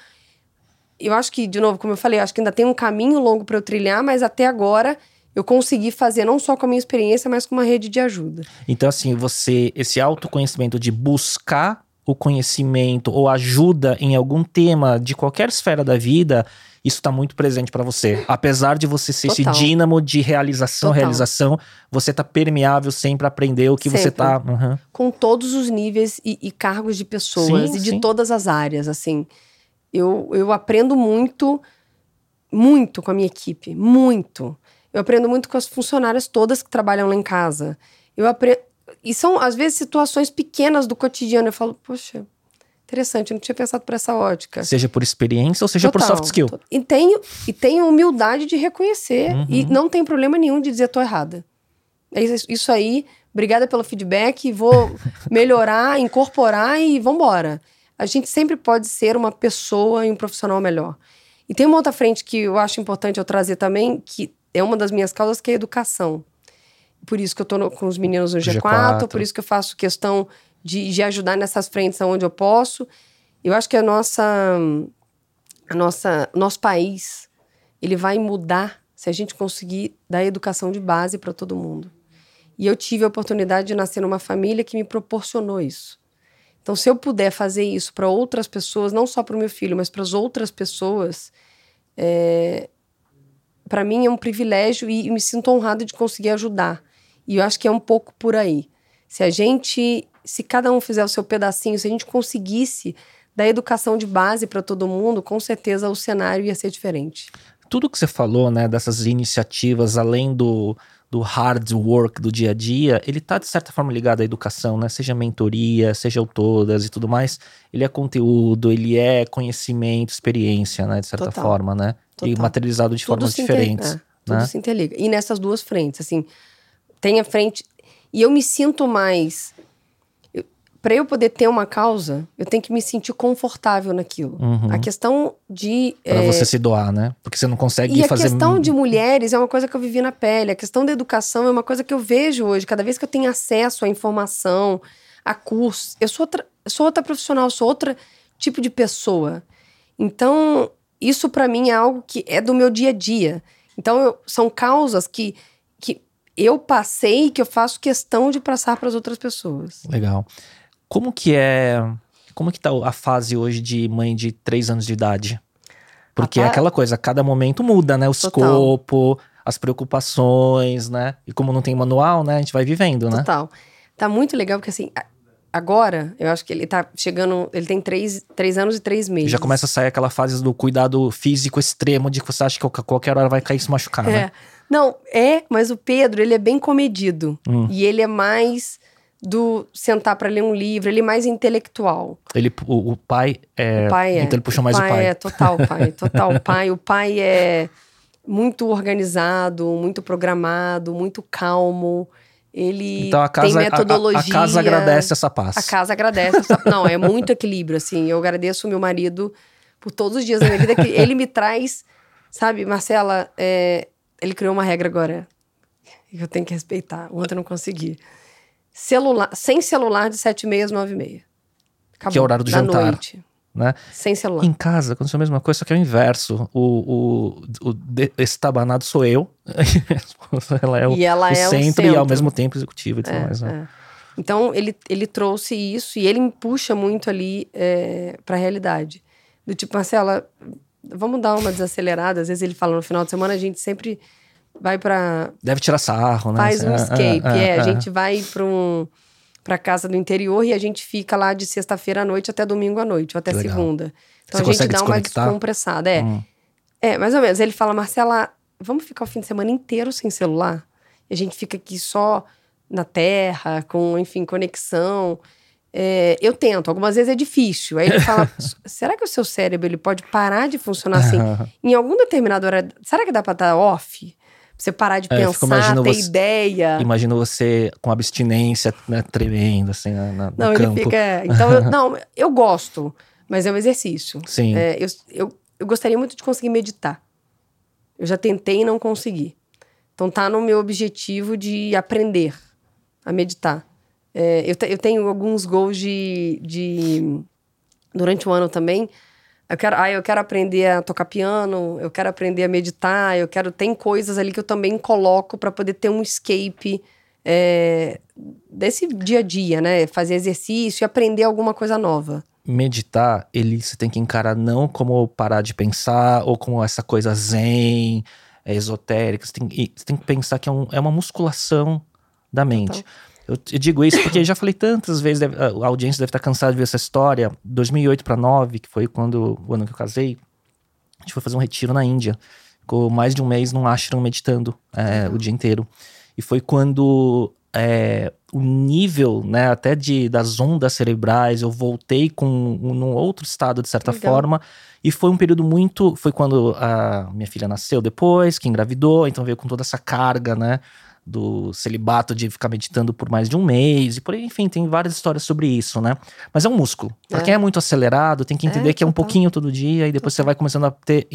eu acho que, de novo, como eu falei, acho que ainda tem um caminho longo para eu trilhar, mas até agora eu consegui fazer não só com a minha experiência, mas com uma rede de ajuda. Então, assim, você, esse autoconhecimento de buscar o conhecimento ou ajuda em algum tema de qualquer esfera da vida, isso está muito presente para você. Apesar de você ser Total. esse dínamo de realização, Total. realização, você tá permeável sempre a aprender o que sempre. você tá. Uhum. Com todos os níveis e, e cargos de pessoas sim, e de sim. todas as áreas, assim. Eu, eu aprendo muito, muito com a minha equipe, muito. Eu aprendo muito com as funcionárias todas que trabalham lá em casa. Eu aprendo. E são, às vezes, situações pequenas do cotidiano. Eu falo, poxa, Interessante, eu não tinha pensado por essa ótica. Seja por experiência ou seja Total, por soft skill. E tenho, e tenho humildade de reconhecer. Uhum. E não tem problema nenhum de dizer tô errada. É isso aí, obrigada pelo feedback, vou *laughs* melhorar, incorporar e vambora. A gente sempre pode ser uma pessoa e um profissional melhor. E tem uma outra frente que eu acho importante eu trazer também, que é uma das minhas causas, que é a educação. Por isso que eu tô no, com os meninos no G4, G4, por isso que eu faço questão de, de ajudar nessas frentes onde eu posso. Eu acho que a nossa, a nossa, nosso país, ele vai mudar se a gente conseguir dar educação de base para todo mundo. E eu tive a oportunidade de nascer numa família que me proporcionou isso. Então, se eu puder fazer isso para outras pessoas, não só para o meu filho, mas para as outras pessoas, é, para mim é um privilégio e, e me sinto honrada de conseguir ajudar. E eu acho que é um pouco por aí. Se a gente, se cada um fizer o seu pedacinho, se a gente conseguisse dar educação de base para todo mundo, com certeza o cenário ia ser diferente. Tudo que você falou, né, dessas iniciativas, além do, do hard work do dia a dia, ele tá de certa forma ligado à educação, né? Seja mentoria, seja todas e tudo mais. Ele é conteúdo, ele é conhecimento, experiência, né? De certa Total. forma, né? Total. E materializado de tudo formas diferentes. É, tudo né? se interliga. E nessas duas frentes, assim, tem a frente. E eu me sinto mais para eu poder ter uma causa, eu tenho que me sentir confortável naquilo. Uhum. A questão de. Para é... você se doar, né? Porque você não consegue e fazer. A questão de mulheres é uma coisa que eu vivi na pele. A questão da educação é uma coisa que eu vejo hoje. Cada vez que eu tenho acesso à informação, a cursos. Eu sou outra, eu sou outra profissional, sou outro tipo de pessoa. Então, isso para mim é algo que é do meu dia a dia. Então, eu, são causas que, que eu passei que eu faço questão de passar para as outras pessoas. Legal. Como que é. Como que tá a fase hoje de mãe de três anos de idade? Porque é aquela coisa, cada momento muda, né? O Total. escopo, as preocupações, né? E como não tem manual, né? A gente vai vivendo, né? Total. Tá muito legal, porque assim, agora, eu acho que ele tá chegando. Ele tem três, três anos e três meses. Já começa a sair aquela fase do cuidado físico extremo, de que você acha que qualquer hora vai cair e se machucar, é. né? Não, é, mas o Pedro, ele é bem comedido. Hum. E ele é mais do sentar para ler um livro, ele é mais intelectual. Ele, o, o pai é. O pai é. Então ele puxou mais o pai. O pai é total pai, total pai. O pai é muito organizado, muito programado, muito calmo. Ele então casa, tem metodologia. A, a, casa agradece essa paz. A casa agradece essa Não, é muito equilíbrio, assim. Eu agradeço o meu marido por todos os dias da minha vida que ele me traz, sabe, Marcela, é, ele criou uma regra agora que eu tenho que respeitar. Ontem eu não consegui celular, sem celular de 7 e meia às 9 e meia. Acabou, que é o horário do jantar. Noite. Né? Sem celular. Em casa aconteceu a mesma coisa, só que é o inverso. O, o, o esse tabanado sou eu. *laughs* ela é o, e ela o, é centro, o centro e ao mesmo tempo executivo e tudo é, mais. Né? É. Então ele, ele trouxe isso e ele me puxa muito ali é, para a realidade. Do tipo, Marcela, vamos dar uma desacelerada. Às vezes ele fala no final de semana, a gente sempre vai para Deve tirar sarro, né? Faz um é, escape, é, é, é, A gente vai para um para casa do interior e a gente fica lá de sexta-feira à noite até domingo à noite, ou até segunda. Então Você a gente dá uma descompressada, é. Hum. É, mais ou menos. Ele fala, Marcela, vamos ficar o fim de semana inteiro sem celular? E a gente fica aqui só na terra, com, enfim, conexão. É, eu tento, algumas vezes é difícil. Aí ele fala: *laughs* será que o seu cérebro ele pode parar de funcionar assim? *laughs* em algum determinado hora, será que dá pra estar off? você parar de é, pensar, ter você, ideia. Imagino você com abstinência né, tremenda, assim, na, na, não, no campo. Fica, *laughs* então, eu, não, eu gosto, mas é um exercício. Sim. É, eu, eu, eu gostaria muito de conseguir meditar. Eu já tentei e não consegui. Então tá no meu objetivo de aprender a meditar. É, eu, te, eu tenho alguns gols de, de... Durante o ano também, eu quero, ah, eu quero aprender a tocar piano, eu quero aprender a meditar, eu quero. Tem coisas ali que eu também coloco para poder ter um escape é, desse dia a dia, né? Fazer exercício e aprender alguma coisa nova. Meditar, ele você tem que encarar não como parar de pensar ou como essa coisa zen, é, esotérica. Você tem, você tem que pensar que é, um, é uma musculação da mente. Eu, eu, digo isso porque já falei tantas vezes, deve, a audiência deve estar cansada de ver essa história. 2008 para 9, que foi quando o ano que eu casei, a gente foi fazer um retiro na Índia. Ficou mais de um mês num ashram meditando é, o dia inteiro. E foi quando é, o nível, né, até de, das ondas cerebrais, eu voltei com um, num outro estado, de certa Legal. forma. E foi um período muito. Foi quando a minha filha nasceu depois, que engravidou, então veio com toda essa carga, né? Do celibato de ficar meditando por mais de um mês e por aí, enfim, tem várias histórias sobre isso, né? Mas é um músculo. Pra é. quem é muito acelerado, tem que entender é, que é um pouquinho todo dia e depois total. você vai começando a ter,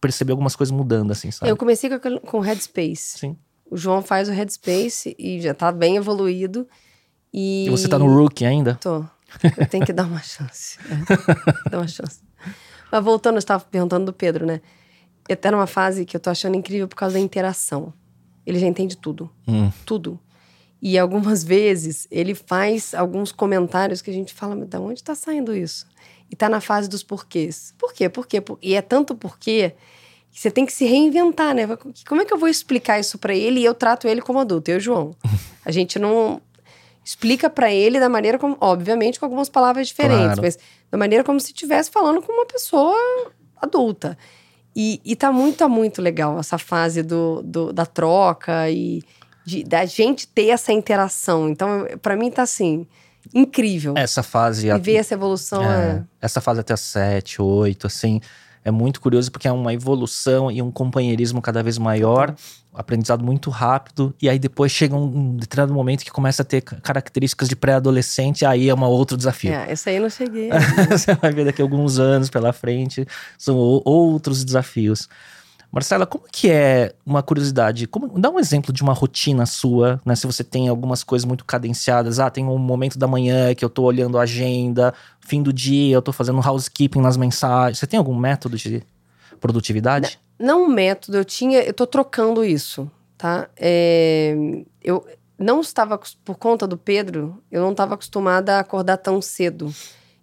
perceber algumas coisas mudando, assim, sabe? Eu comecei com, o Headspace. Sim. O João faz o Headspace e já tá bem evoluído. E, E você tá no Rookie ainda? Tô. Eu tenho que dar uma *laughs* chance. É. Dar uma chance. Mas voltando, eu estava perguntando do Pedro, né? Eu tá numa fase que eu tô achando incrível por causa da interação. Ele já entende tudo. Hum. Tudo. E algumas *laughs* vezes ele faz alguns comentários que a gente fala, mas da onde tá saindo isso? E tá na fase dos porquês. Por quê? Por quê? Por- E é tanto porquê que você tem que se reinventar, né? Como é que eu vou explicar isso pra ele e eu trato ele como adulto, eu e o João? *laughs* A gente não explica pra ele da maneira como, obviamente, com algumas palavras diferentes, Claro. mas da maneira como se estivesse falando com uma pessoa adulta. E, e tá muito, tá muito legal essa fase do, do- da troca e de- da gente ter essa interação. Então, pra mim tá assim, incrível. Essa fase. E ver essa evolução É, é. essa fase até 7, 8, assim, é muito curioso porque é uma evolução e um companheirismo cada vez maior, um aprendizado muito rápido, e aí depois chega um, determinado momento que começa a ter ca- características de pré-adolescente, aí é um outro desafio. É, essa aí eu não cheguei. *laughs* Você vai ver daqui a alguns anos pela frente, são outros desafios. Marcela, como que é uma curiosidade? Como, dá um exemplo de uma rotina sua, né? Se você tem algumas coisas muito cadenciadas. Ah, tem um momento da manhã que eu tô olhando a agenda, fim do dia, eu tô fazendo housekeeping nas mensagens. Você tem algum método de produtividade? não um método, eu tinha, eu tô trocando isso, tá? É, eu não estava, por conta do Pedro, eu não estava acostumada a acordar tão cedo.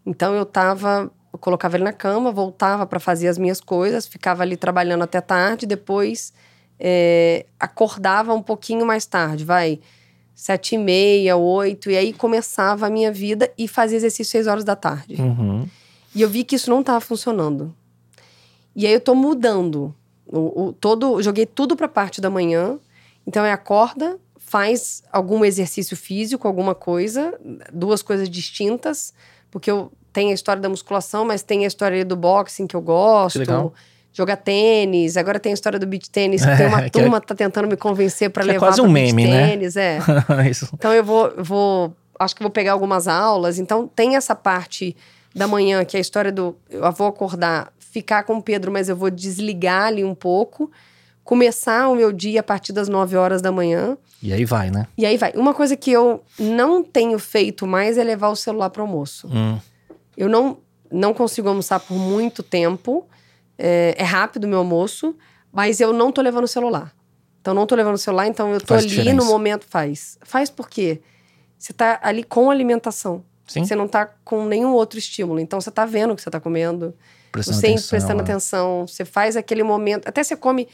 Então eu tava, eu colocava ele na cama, voltava para fazer as minhas coisas, ficava ali trabalhando até tarde, depois é, acordava um pouquinho mais tarde, vai, sete e meia, oito, e aí começava a minha vida e fazia exercício seis horas da tarde. Uhum. E eu vi que isso não estava funcionando. E aí eu tô mudando. O, o- todo, joguei tudo pra parte da manhã. Então é acorda, faz algum exercício físico, alguma coisa, duas coisas distintas, porque eu tenho a história da musculação, mas tem a história do boxing que eu gosto. Que legal. Jogar tênis, agora tem a história do beach tênis, que tem *laughs* uma que é- turma que tá tentando me convencer pra que é levar quase pro um meme, né? tênis, é. *laughs* Então eu vou, vou. Acho que vou pegar algumas aulas. Então tem essa parte da manhã, que é a história do. Eu vou acordar, ficar com o Pedro, mas eu vou desligar ali um pouco. Começar o meu dia a partir das 9 horas da manhã. E aí vai, né? E aí vai. Uma coisa que eu não tenho feito mais é levar o celular para almoço. Hum. Eu não, não consigo almoçar por muito tempo. É, é rápido o meu almoço, mas eu não tô levando o celular. Então, não tô levando o celular, então eu tô Faz ali diferença. no momento. Faz. Faz por quê? Você tá ali com alimentação. Sim. Você não tá com nenhum outro estímulo. Então, você tá vendo o que você tá comendo. Prestando você atenção. prestando é. atenção. Você faz aquele momento. Até você come.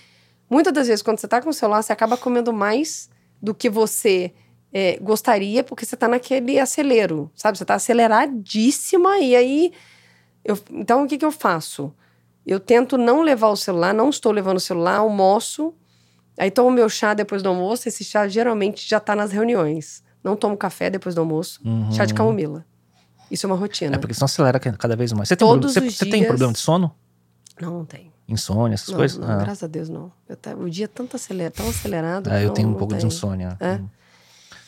Muitas das vezes, quando você tá com o celular, você acaba comendo mais do que você é, gostaria, porque você tá naquele acelero, sabe? Você tá aceleradíssima e aí. Eu, então, o que, que eu faço? Eu tento não levar o celular, não estou levando o celular, almoço. Aí tomo meu chá depois do almoço. Esse chá geralmente já tá nas reuniões. Não tomo café depois do almoço. Uhum. Chá de camomila. Isso é uma rotina. É porque senão acelera cada vez mais. Você tem, Todos pro- você, você tem dias- problema de sono? Não, não tem. Insônia, essas Não, coisas? não, Ah. graças a Deus não. Eu tá- o dia é tanto tão acelerado. É, eu não- tenho um pouco de insônia. É?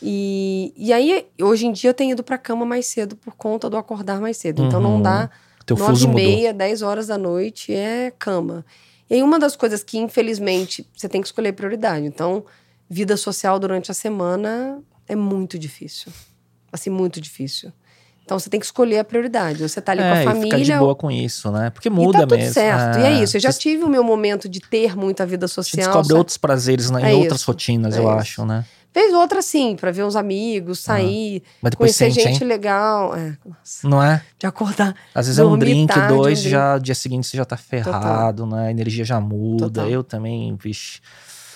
E, e aí, hoje em dia, eu tenho ido pra cama mais cedo por conta do acordar mais cedo. Então não Uhum. dá. Teu Nove fuso e mudou. meia, 10 horas da noite é cama. E aí, uma das coisas que, infelizmente, você tem que escolher prioridade. Então, vida social durante a semana é muito difícil. Assim, muito difícil. Então, você tem que escolher a prioridade. Você tá ali é, com a e família. ficar de boa com isso, né? Porque e muda tá tudo mesmo. certo. E é isso. Eu já Você tive o meu momento de ter muita vida você social. descobre sabe? outros prazeres né, É em outras rotinas, É eu isso. acho, né? Vez ou outra, sim, pra ver uns amigos, sair, Mas depois conhecer sente, gente hein? legal. É, Não é? de acordar. Às vezes é um drink, tarde, dois, um drink. já dia seguinte você já tá ferrado, né? A energia já muda. Total. Eu também, vixe.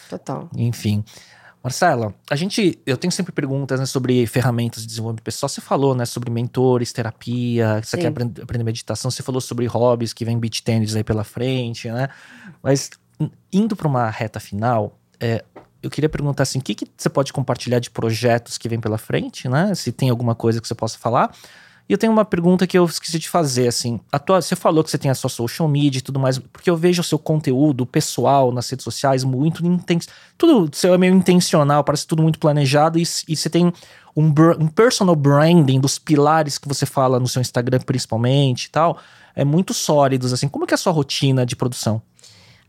Total. Enfim. Marcela, a gente, eu tenho sempre perguntas né, sobre ferramentas de desenvolvimento pessoal. Você falou, né, sobre mentores, terapia, você Sim. quer aprender, aprender meditação, você falou sobre hobbies, que vem beach tênis aí pela frente, né? Mas in- indo para uma reta final, é, eu queria perguntar assim, o que, que você pode compartilhar de projetos que vem pela frente, né? Se tem alguma coisa que você possa falar. E eu tenho uma pergunta que eu esqueci de fazer, assim. Tua, você falou que você tem a sua social media e tudo mais, porque eu vejo o seu conteúdo pessoal nas redes sociais muito intenso. Tudo seu é meio intencional, parece tudo muito planejado, e, e você tem um, um personal branding dos pilares que você fala no seu Instagram, principalmente e tal. É muito sólidos, assim. Como que é a sua rotina de produção?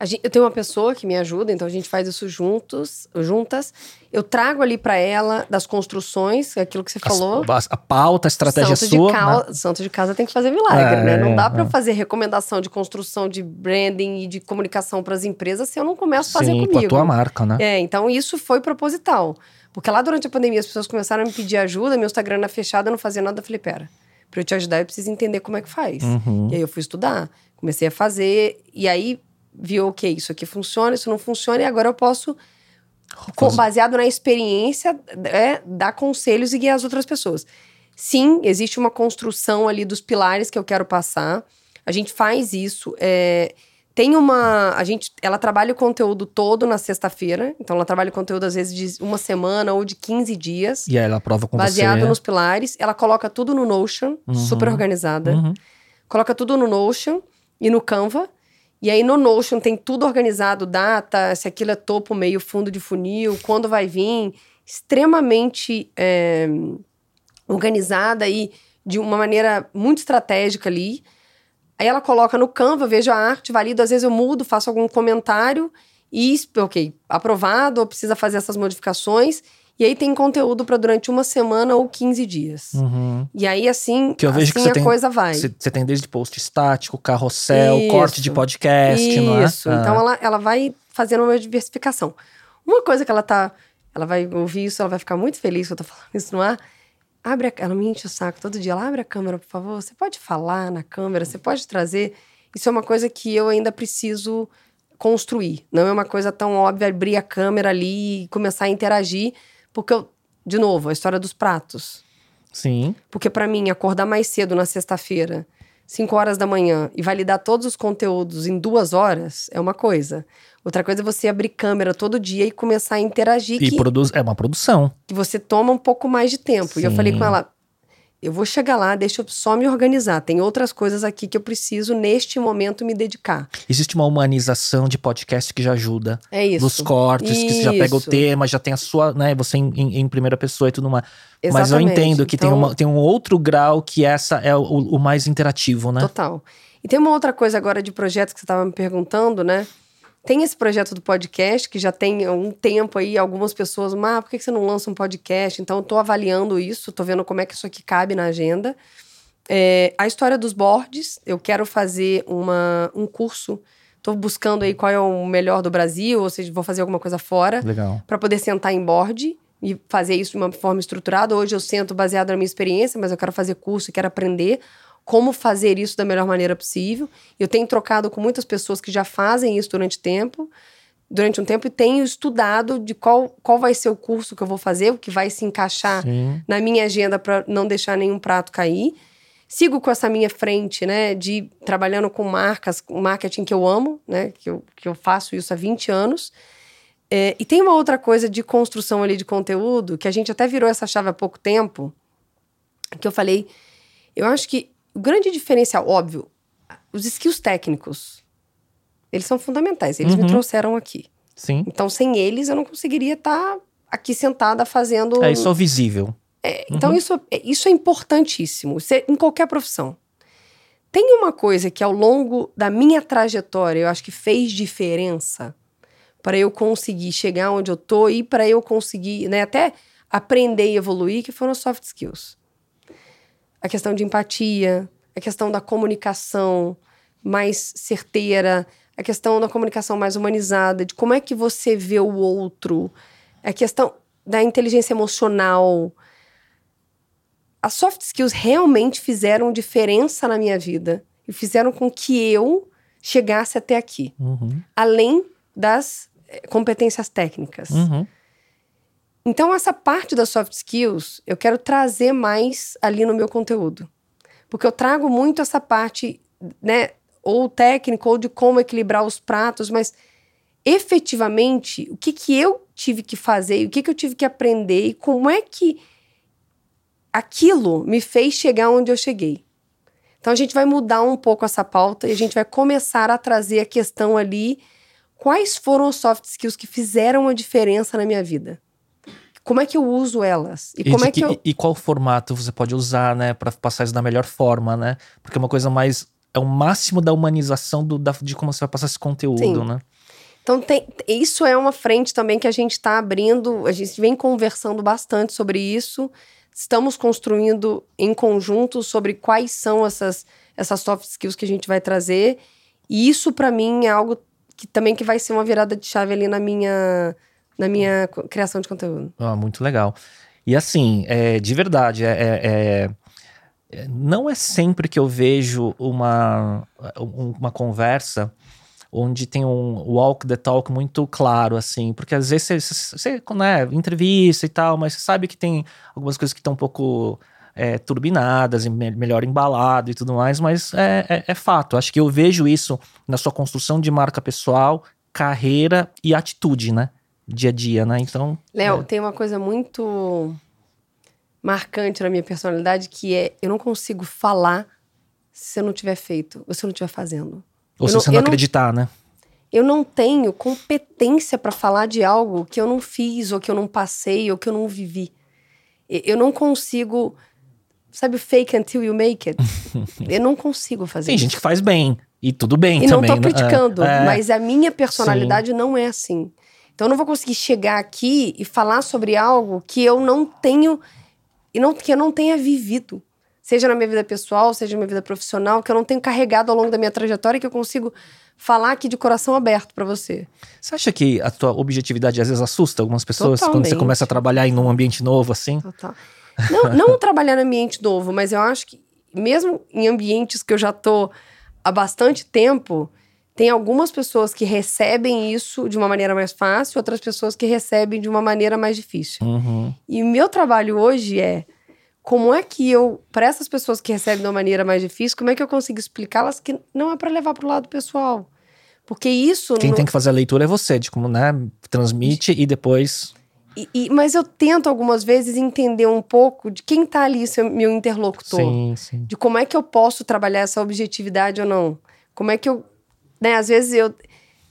Gente, eu tenho uma pessoa que me ajuda, então a gente faz isso juntos, juntas. Eu trago ali para ela das construções, aquilo que você falou. A, a pauta, a estratégia santo sua. De cal, né? Santo de casa tem que fazer milagre, é, né? Não dá para é. fazer recomendação de construção de branding e de comunicação para as empresas se eu não começo a fazer Sim, comigo. Com a tua marca, né? É, então isso foi proposital. Porque lá durante a pandemia as pessoas começaram a me pedir ajuda, meu Instagram era fechado, eu não fazia nada. Eu falei, pera, para eu te ajudar eu preciso entender como é que faz. Uhum. E aí eu fui estudar, comecei a fazer, e aí viu, ok, isso aqui funciona, isso não funciona, e agora eu posso, com, baseado na experiência, é, dar conselhos e guiar as outras pessoas. Sim, existe uma construção ali dos pilares que eu quero passar. A gente faz isso. É, tem uma. A gente, ela trabalha o conteúdo todo na sexta-feira. Então, ela trabalha o conteúdo, às vezes, de uma semana ou de 15 dias. E aí ela prova com baseado você. Baseado nos pilares. Ela coloca tudo no Notion, uhum. super organizada. Uhum. Coloca tudo no Notion e no Canva. E aí no Notion tem tudo organizado, data, se aquilo é topo, meio, fundo de funil, quando vai vir, extremamente é, organizada e de uma maneira muito estratégica ali. Aí ela coloca no Canva, vejo a arte, valido, às vezes eu mudo, faço algum comentário e, ok, aprovado, ou precisa fazer essas modificações. E aí tem conteúdo para durante uma semana ou 15 dias. Uhum. E aí, assim, que eu vejo assim que você a tem, coisa vai. Você tem desde post estático, carrossel, Isso. corte de podcast, Isso. não é? Isso. Então ah. ela, ela vai fazendo uma diversificação. Uma coisa que ela tá. Ela vai ouvir isso, ela vai ficar muito feliz que eu tô falando isso no ar. Abre a, ela me enche o saco todo dia. Ela abre a câmera, por favor. Você pode falar na câmera, você pode trazer. Isso é uma coisa que eu ainda preciso construir. Não é uma coisa tão óbvia abrir a câmera ali e começar a interagir porque eu, de novo, a história dos pratos. Sim. Porque para mim, acordar mais cedo na sexta-feira, 5 horas da manhã, e validar todos os conteúdos em duas horas, é uma coisa. Outra coisa é você abrir câmera todo dia e começar a interagir. E que, produz, é uma produção. Que você toma um pouco mais de tempo. Sim. E eu falei com ela, eu vou chegar lá, deixa eu só me organizar. Tem outras coisas aqui que eu preciso, neste momento, me dedicar. Existe uma humanização de podcast que já ajuda. É isso. Dos cortes, isso. que você já pega o tema, já tem a sua, né? Você em, em, em primeira pessoa e tudo mais. Exatamente. Mas eu entendo que então, tem, uma, tem um outro grau que essa é o, o mais interativo, né? Total. E tem uma outra coisa agora de projeto que você estava me perguntando, né? Tem esse projeto do podcast, que já tem um tempo aí, algumas pessoas, mas por que você não lança um podcast? Então, eu tô avaliando isso, tô vendo como é que isso aqui cabe na agenda. É, a história dos boards, eu quero fazer uma, um curso. Tô buscando aí qual é o melhor do Brasil, ou seja, vou fazer alguma coisa fora. Legal. Para poder sentar em board e fazer isso de uma forma estruturada. Hoje eu sento baseado na minha experiência, mas eu quero fazer curso e quero aprender como fazer isso da melhor maneira possível. Eu tenho trocado com muitas pessoas que já fazem isso durante tempo, durante um tempo e tenho estudado de qual, qual vai ser o curso que eu vou fazer, o que vai se encaixar Sim. na minha agenda para não deixar nenhum prato cair. Sigo com essa minha frente, né, de trabalhando com marcas, marketing que eu amo, né, que eu, que eu faço isso há 20 anos. É, e tem uma outra coisa de construção ali de conteúdo, que a gente até virou essa chave há pouco tempo, que eu falei, eu acho que o grande diferencial, óbvio, os skills técnicos, eles são fundamentais. Eles uhum. me trouxeram aqui. Sim. Então, sem eles, eu não conseguiria estar aqui sentada fazendo. É, isso é visível. É, então, uhum. isso, é, isso é importantíssimo, isso é, em qualquer profissão. Tem uma coisa que ao longo da minha trajetória eu acho que fez diferença para eu conseguir chegar onde eu tô e para eu conseguir, né, até aprender e evoluir, que foram soft skills a questão de empatia, a questão da comunicação mais certeira, a questão da comunicação mais humanizada, de como é que você vê o outro, a questão da inteligência emocional. As soft skills realmente fizeram diferença na minha vida e fizeram com que eu chegasse até aqui, uhum. além das eh, competências técnicas. Uhum. Então, essa parte das soft skills eu quero trazer mais ali no meu conteúdo. Porque eu trago muito essa parte, né, ou técnica, ou de como equilibrar os pratos, mas efetivamente, o que, que eu tive que fazer, o que, que eu tive que aprender e como é que aquilo me fez chegar onde eu cheguei. Então, a gente vai mudar um pouco essa pauta e a gente vai começar a trazer a questão ali. Quais foram os soft skills que fizeram a diferença na minha vida? Como é que eu uso elas? E, e como é que, que eu... e qual formato você pode usar, né, para passar isso da melhor forma, né? Porque é uma coisa mais é o máximo da humanização do, da, de como você vai passar esse conteúdo, Sim. né? Então, tem, isso é uma frente também que a gente está abrindo, a gente vem conversando bastante sobre isso. Estamos construindo em conjunto sobre quais são essas, essas soft skills que a gente vai trazer. E isso, para mim, é algo que também que vai ser uma virada de chave ali na minha, na minha criação de conteúdo. Ah, muito legal. E assim, é, de verdade, é, é- é- é- não é sempre que eu vejo uma, um- uma conversa onde tem um walk the talk muito claro, assim, porque às vezes você, né, entrevista e tal, mas você sabe que tem algumas coisas que estão um pouco é, turbinadas, me- melhor embalado e tudo mais, mas é, é- é fato. Acho que eu vejo isso na sua construção de marca pessoal, carreira e atitude, né? Dia a dia, né? Então. Léo, é. tem uma coisa muito marcante na minha personalidade que é eu não consigo falar se eu não tiver feito, ou se eu não estiver fazendo. Ou Eu se não- você não eu não- acreditar, né? Eu não tenho competência para falar de algo que eu não fiz, ou que eu não passei, ou que eu não vivi. E- Eu não consigo. Sabe fake until you make it? *laughs* eu não consigo fazer Tem isso. gente que faz bem. E tudo bem E não também. tô né? criticando, É, é. mas a minha personalidade não é assim. Então eu não vou conseguir chegar aqui e falar sobre algo que eu não tenho e não que eu não tenha vivido. Seja na minha vida pessoal, seja na minha vida profissional, que eu não tenho carregado ao longo da minha trajetória que eu consigo falar aqui de coração aberto pra você. Você acha que a tua objetividade às vezes assusta algumas pessoas quando você Totalmente. começa a trabalhar em um ambiente novo assim? Total. Não, não *laughs* trabalhar no ambiente novo, mas eu acho que mesmo em ambientes que eu já tô há bastante tempo, tem algumas pessoas que recebem isso de uma maneira mais fácil, outras pessoas que recebem de uma maneira mais difícil. Uhum. E o meu trabalho hoje é como é que eu, para essas pessoas que recebem de uma maneira mais difícil, como é que eu consigo explicá-las que não é para levar pro lado pessoal? Porque isso Quem não- tem que fazer a leitura é você, de como, né, transmite e depois. e- e- mas eu tento algumas vezes entender um pouco de quem tá ali, seu, meu interlocutor. Sim, sim. de como é que eu posso trabalhar essa objetividade ou não. Como é que eu. Né, às vezes eu,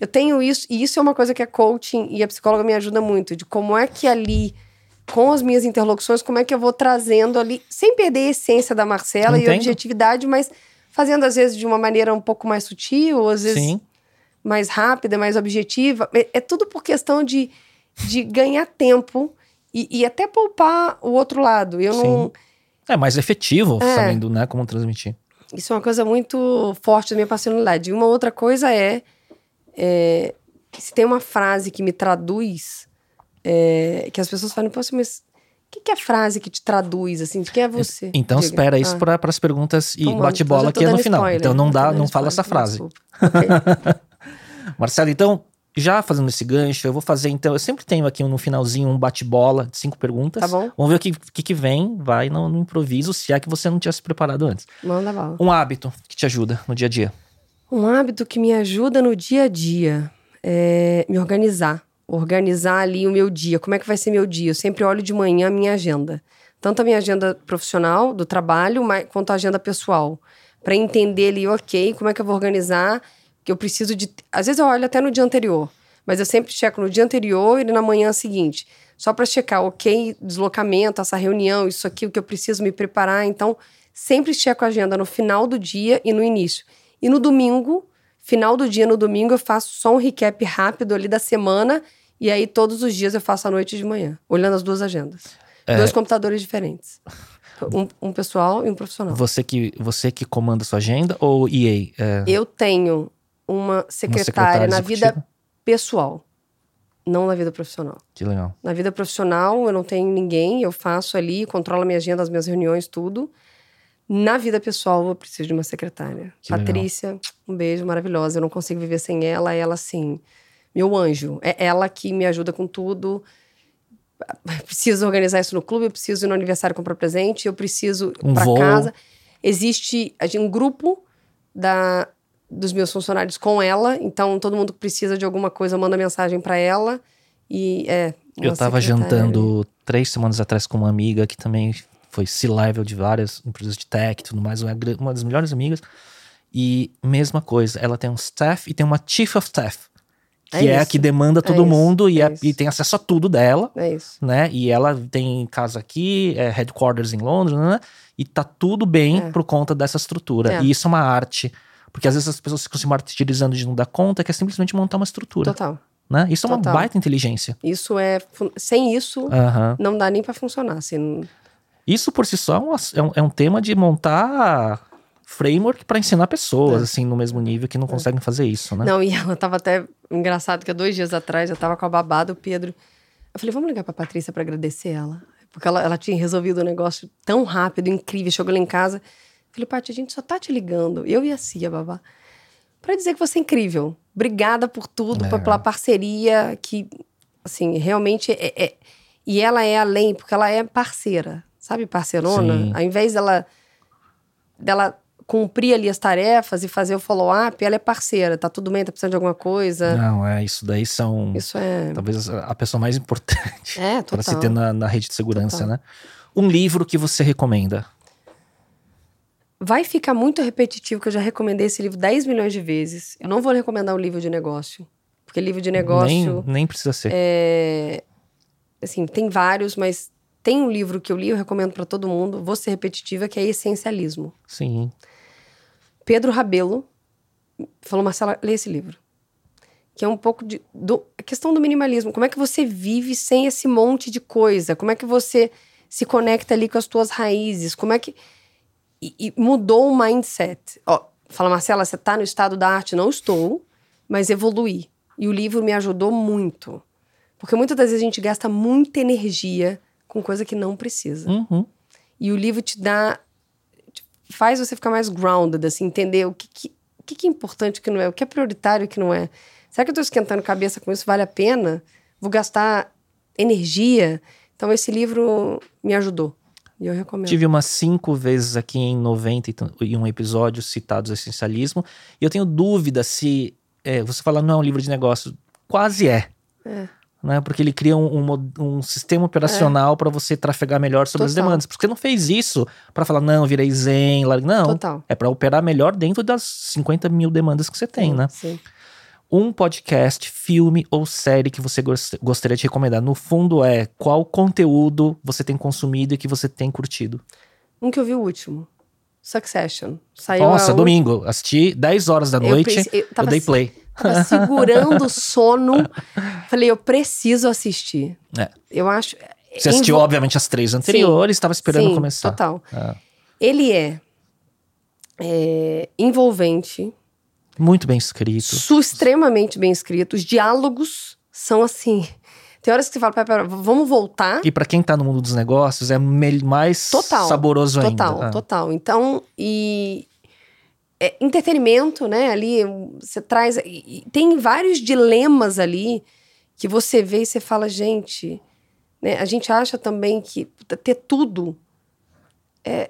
eu tenho isso, e isso é uma coisa que a coaching e a psicóloga me ajuda muito, de como é que ali, com as minhas interlocuções, como é que eu vou trazendo ali, sem perder a essência da Marcela e Entendo. a objetividade, mas fazendo às vezes de uma maneira um pouco mais sutil, às vezes Sim. mais rápida, mais objetiva. É, é tudo por questão de, de ganhar tempo e, e até poupar o outro lado. Eu não. É mais efetivo É. sabendo, né, como transmitir. Isso é uma coisa muito forte da minha personalidade. E uma outra coisa é, é, se tem uma frase que me traduz, é, que as pessoas falam, poxa, mas o que, que é a frase que te traduz, assim? De quem é você? Então Diga. espera isso Ah, para as perguntas e bate-bola aqui no final. spoiler. Então não tô dá, não fala essa frase. desculpa. Ok. *laughs* Marcelo, então, já fazendo esse gancho, eu vou fazer, então, eu sempre tenho aqui no finalzinho um bate-bola de cinco perguntas. Tá bom. Vamos ver o que, que, que vem, vai no, no improviso, se é que você não tinha se preparado antes. Manda bala. Um hábito que te ajuda no dia a dia. Um hábito que me ajuda no dia a dia é me organizar. Organizar ali o meu dia. Como é que vai ser meu dia? Eu sempre olho de manhã a minha agenda. Tanto a minha agenda profissional, do trabalho, quanto a agenda pessoal. Para entender ali, ok, como é que eu vou organizar. Que eu preciso de. Às vezes eu olho até no dia anterior. Mas eu sempre checo no dia anterior e na manhã seguinte. Só para checar, ok, deslocamento, essa reunião, isso aqui, o que eu preciso me preparar. Então, sempre checo a agenda no final do dia e no início. E no domingo, final do dia, no domingo, eu faço só um recap rápido ali da semana. E aí, todos os dias, eu faço à noite e de manhã, olhando as duas agendas. É. Dois computadores diferentes. Um, um pessoal e um profissional. Você que, você que comanda a sua agenda ou EA? É, Eu tenho uma secretária, secretária na executiva? vida pessoal, não na vida profissional. que legal. Na vida profissional, eu não tenho ninguém, eu faço ali, controlo a minha agenda, as minhas reuniões, tudo. Na vida pessoal, eu preciso de uma secretária. Que legal. Patrícia, um beijo, maravilhosa. Eu não consigo viver sem ela. Ela, assim, meu anjo. É ela que me ajuda com tudo. Preciso organizar isso no clube, eu preciso ir no aniversário comprar presente, eu preciso ir Um pra voo. casa. Existe um grupo da, dos meus funcionários com ela, então todo mundo que precisa de alguma coisa manda mensagem pra ela. E é. Eu tava secretária ali. jantando três semanas atrás com uma amiga que também foi C-level de várias empresas de tech e tudo mais, uma, das melhores amigas. E mesma coisa, ela tem um staff e tem uma chief of staff, que É é, a que demanda todo isso, mundo e, é é- e tem acesso a tudo dela, É isso. né? E ela tem casa aqui, é headquarters em Londres, né? E tá tudo bem É. por conta dessa estrutura. É. E isso é uma arte Porque às vezes as pessoas ficam se martirizando de não dar conta, que é simplesmente montar uma estrutura. Total. Né? Isso é uma Total. baita inteligência. Isso é. Sem isso, não dá nem pra funcionar. Assim, Isso por si só é um, é um, é um tema de montar framework para ensinar pessoas, É. assim, no mesmo nível que não conseguem fazer isso, né? Não, e ela tava até engraçado que há dois dias atrás eu tava com a babada, o Pedro. Eu falei, vamos ligar pra Patrícia pra agradecer ela. Porque ela, ela tinha resolvido o negócio tão rápido, incrível. Chegou lá em casa. Falei, Paty, a gente só tá te ligando. Eu e a Cia, babá. Pra dizer que você é incrível. Obrigada por tudo, É. pela parceria que, assim, realmente é, é- E ela é além, porque ela é parceira. Sabe, parceirona? Sim. Ao invés dela, dela cumprir ali as tarefas e fazer o follow-up, ela é parceira. Tá tudo bem? Tá precisando de alguma coisa? Não, é, isso daí são Isso é. talvez a pessoa mais importante É, *laughs* para se ter na, na rede de segurança, Total. né? Um livro que você recomenda. Vai ficar muito repetitivo, que eu já recomendei esse livro 10 milhões de vezes. Eu não vou recomendar um livro de negócio. Porque livro de negócio. Nem, nem precisa ser. É, assim, tem vários, mas tem um livro que eu li, eu recomendo para todo mundo, vou ser repetitiva, que é Essencialismo. Sim. Pedro Rabelo falou, Marcela, lê esse livro. Que é um pouco de. Do, a questão do minimalismo. Como é que você vive sem esse monte de coisa? Como é que você se conecta ali com as tuas raízes? Como é que. E, e mudou o mindset. Ó, fala, Marcela, você tá no estado da arte? Não estou, mas evoluí. E o livro me ajudou muito. Porque muitas das vezes a gente gasta muita energia com coisa que não precisa. Uhum. E o livro te dá. faz você ficar mais grounded, assim, entender o que, que, o que, é importante o que não é, o que é prioritário e o que não é. Será que eu tô esquentando cabeça com isso? Vale a pena? Vou gastar energia? Então, esse livro me ajudou. E eu recomendo. Tive umas cinco vezes aqui em 91 episódios citados essencialismo. E eu tenho dúvida se. é, você fala, não é um livro de negócio. Quase é. É. Né? Porque ele cria um, um um sistema operacional para você trafegar melhor sobre as Total. demandas. Porque você não fez isso para falar, não, virei zen. larga- Não. Total. É para operar melhor dentro das 50 mil demandas que você tem, né? Sim. Um podcast, filme ou série que você gos- gostaria de recomendar. No fundo, é qual conteúdo você tem consumido e que você tem curtido. Um que eu vi o último. Succession. Saiu Nossa, a domingo. Assisti 10 horas da Eu noite. eu Eu, tava dei play. Tava segurando o *laughs* sono. Falei, eu preciso assistir. É. Eu acho. Você assistiu, obviamente, as três anteriores, estava esperando Sim, começar. Total. Ah. Ele é, é, envolvente, Muito bem escrito. su extremamente bem escrito. Os diálogos são assim. Tem horas que você fala, pera, pera, vamos voltar. E pra quem tá no mundo dos negócios, é mais Total. saboroso Total, ainda. Ah. total. Então, e é, entretenimento, né? Ali você traz. e- e tem vários dilemas ali que você vê e você fala, gente. Né? A gente acha também que ter tudo é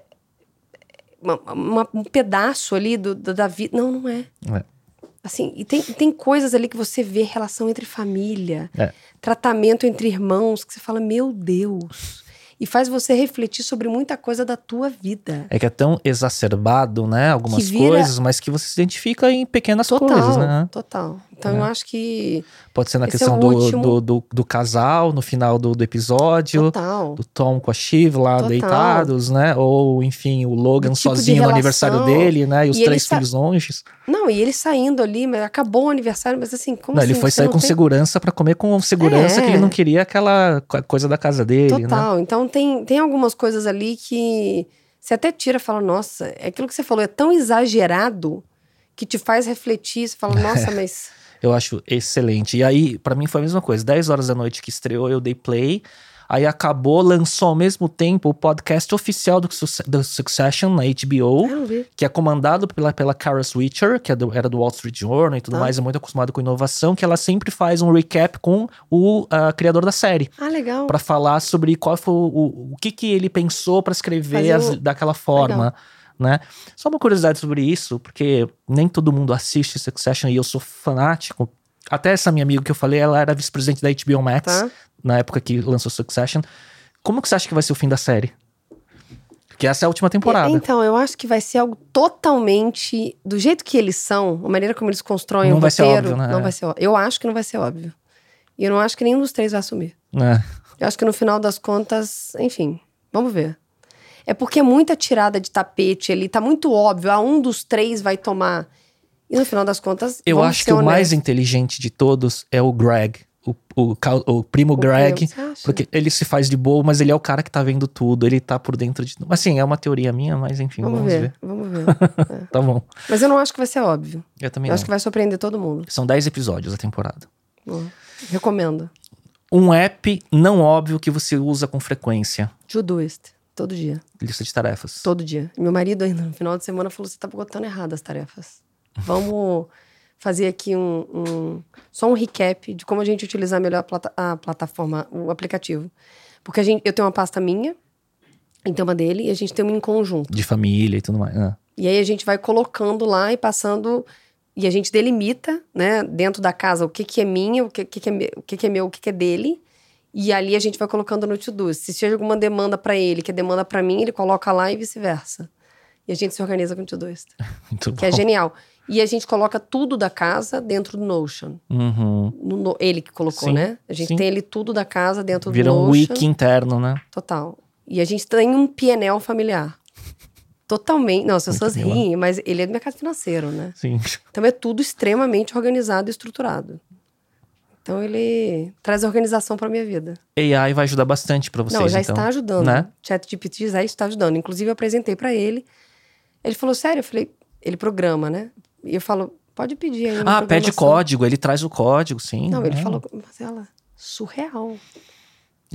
uma- uma- um pedaço ali do, do- da vida. Não, não é. É. Assim, e tem, tem coisas ali que você vê, relação entre família, É. tratamento entre irmãos, que você fala, meu Deus. E faz você refletir sobre muita coisa da tua vida. É que é tão exacerbado, né? Algumas vira- coisas, mas que você se identifica em pequenas Total, coisas, né? total. Então eu acho que. Pode ser na é questão o do, último. do, do, do casal, no final do, do episódio. Total. do Tom com a Shiv lá Total. deitados, né? Ou, enfim, o Logan tipo sozinho no aniversário dele, né? E os E três sa- filhos longe. Não, e ele saindo ali, mas acabou o aniversário, mas assim, como Não, assim? ele foi sair com tem- segurança pra comer com segurança É. que ele não queria aquela co- coisa da casa dele, né? Total. Então tem, tem algumas coisas ali que você até tira e fala, nossa, é aquilo que você falou, é tão exagerado que te faz refletir. Você fala, *laughs* nossa, mas. Eu acho excelente. E aí, pra mim foi a mesma coisa. 10 horas da noite que estreou, eu dei play. Aí acabou, lançou ao mesmo tempo o podcast oficial do, do Succession na HBO. Vi. que é comandado pela, pela Kara Switcher, que é do- era do Wall Street Journal e tudo Tá. mais, é muito acostumado com inovação, que ela sempre faz um recap com o ah, criador da série. Ah, legal. Pra falar sobre qual foi o, o, o que, que ele pensou pra escrever as- o- daquela forma, né? Só uma curiosidade sobre isso, porque nem todo mundo assiste Succession e eu sou fanático. Até essa minha amiga que eu falei, ela era vice-presidente da HBO Max, Tá. na época que lançou Succession. Como que você acha que vai ser o fim da série? Porque essa é a última temporada. Então, eu acho que vai ser algo totalmente. Do jeito que eles são, a maneira como eles constroem Não o vai ser roteiro. óbvio, né? Não vai ser óbvio. Eu acho que não vai ser óbvio. E eu não acho que nenhum dos três vai assumir. né? Eu acho que no final das contas, enfim, vamos ver. É porque é muita tirada de tapete ali, tá muito óbvio. Ah, um dos três vai tomar. E no final das contas, Eu acho que o mais inteligente de todos é o Greg. O, o, o primo O Greg. Porque ele se faz de boa, mas ele é o cara que tá vendo tudo. Ele tá por dentro de. Assim, é uma teoria minha, mas enfim, Vamos, vamos, ver, ver. vamos ver. *laughs* Tá bom. Mas eu não acho que vai ser óbvio. Eu também Eu não. acho que vai surpreender todo mundo. São 10 episódios a temporada. Bom, Recomendo. Um app não óbvio que você usa com frequência. Judoist. Todo dia. Lista de tarefas. Todo dia. Meu marido ainda no final de semana falou: você tá botando errado as tarefas. Vamos fazer aqui um, um- só um recap de como a gente utilizar melhor a, plata- a plataforma, o aplicativo. Porque a gente, eu tenho uma pasta minha, então uma dele, e a gente tem uma em conjunto. De família e tudo mais. Ah, E aí a gente vai colocando lá e passando. E a gente delimita, né, dentro da casa, o que, que é minha, o que, que, é, o que, que é meu, o que, que é dele. E ali a gente vai colocando no to-do. Se chega alguma demanda pra ele, que é demanda pra mim, ele coloca lá e vice-versa. E a gente se organiza com o to-do, *laughs* muito que é bom. genial. E a gente coloca tudo da casa dentro do Notion. Uhum. No, no- ele que colocou, Sim, né? A gente sim. tem ele tudo da casa dentro Vira do um Notion. wiki interno, né? Total. E a gente tem um PNL familiar. Totalmente. Não, as pessoas riem, mas ele é do mercado financeiro, né? Sim. Então é tudo extremamente organizado e estruturado. Então ele traz organização para minha vida. AI vai ajudar bastante pra vocês, Não, já então. está ajudando. Né? ChatGPT já está ajudando. Inclusive eu apresentei para ele. Ele falou: "Sério?" Eu falei: "Ele programa, né?" E eu falo: "Pode pedir aí Ah, pede programação." código, ele traz o código, sim. Não, ele é. falou: "Mas ela surreal."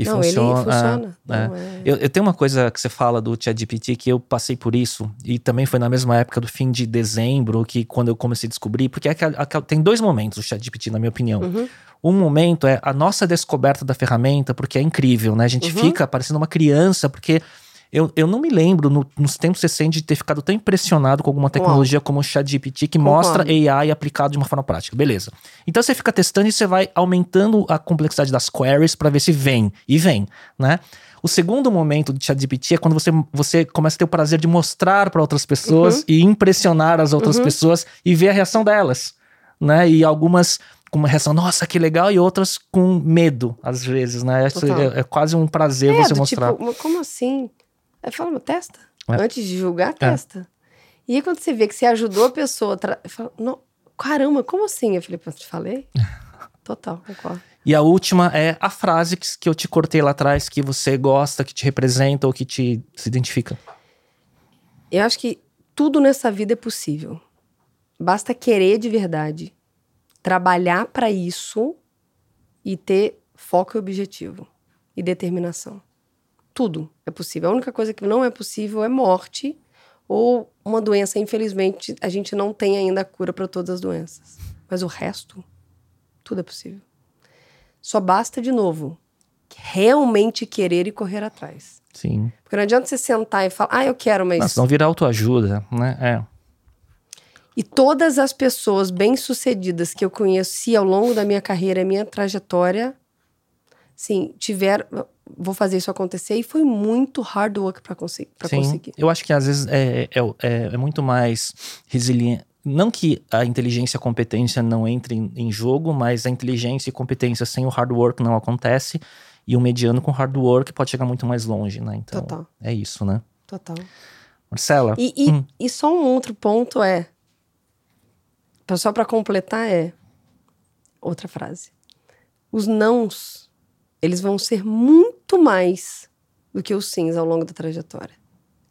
E não, funciona. funciona. é, é. Não, é- Eu, eu tenho uma coisa que você fala do ChatGPT que eu passei por isso, e também foi na mesma época do fim de dezembro, que quando eu comecei a descobrir, porque é aquela- aquela- tem dois momentos o ChatGPT, na minha opinião. Uhum. Um momento é a nossa descoberta da ferramenta, porque é incrível, né? A gente Uhum. fica parecendo uma criança, porque eu, eu não me lembro no- nos tempos recentes de ter ficado tão impressionado com alguma tecnologia como o ChatGPT que Concordo. mostra AI aplicado de uma forma prática. Beleza. Então você fica testando e você vai aumentando a complexidade das queries para ver se vem. E vem, né? O segundo momento do ChatGPT é quando você, você começa a ter o prazer de mostrar para outras pessoas Uhum. e impressionar as outras pessoas e ver a reação delas, né? E algumas com uma reação, nossa, que legal, e outras com medo, às vezes, né? É, é quase um prazer É, você mostrar. tipo, "Mas como assim? Aí fala, "Mas testa. É. Antes de julgar, testa. E aí quando você vê que você ajudou a pessoa, tra... eu falo, "Não, caramba, como assim? Eu falei, "Pô, te falei? *laughs* Total, concordo. E a última é a frase que, que eu te cortei lá atrás, que você gosta, que te representa ou que te se identifica. Eu acho que tudo nessa vida é possível. Basta querer de verdade, trabalhar para isso e ter foco e objetivo e determinação. Tudo é possível. A única coisa que não é possível é morte ou uma doença. Infelizmente, a gente não tem ainda a cura para todas as doenças. Mas o resto, tudo é possível. Só basta, de novo, realmente querer e correr atrás. Sim. Porque não adianta você sentar e falar, ah, eu quero, mas. Não, senão vira autoajuda, né? É. E todas as pessoas bem-sucedidas que eu conheci ao longo da minha carreira, minha trajetória, sim, tiveram. Vou fazer isso acontecer e foi muito hard work para conseguir, conseguir. Eu acho que às vezes é, é, é, é muito mais resiliente. Não que a inteligência e a competência não entrem em jogo, mas a inteligência e competência sem o hard work não acontece. E o mediano com hard work pode chegar muito mais longe, né? Então, Total. é isso, né? Total. Marcela, E, e, Hum. e só um outro ponto é. Só para completar, é. Outra frase. Os nãos, eles vão ser muito mais do que os sims ao longo da trajetória.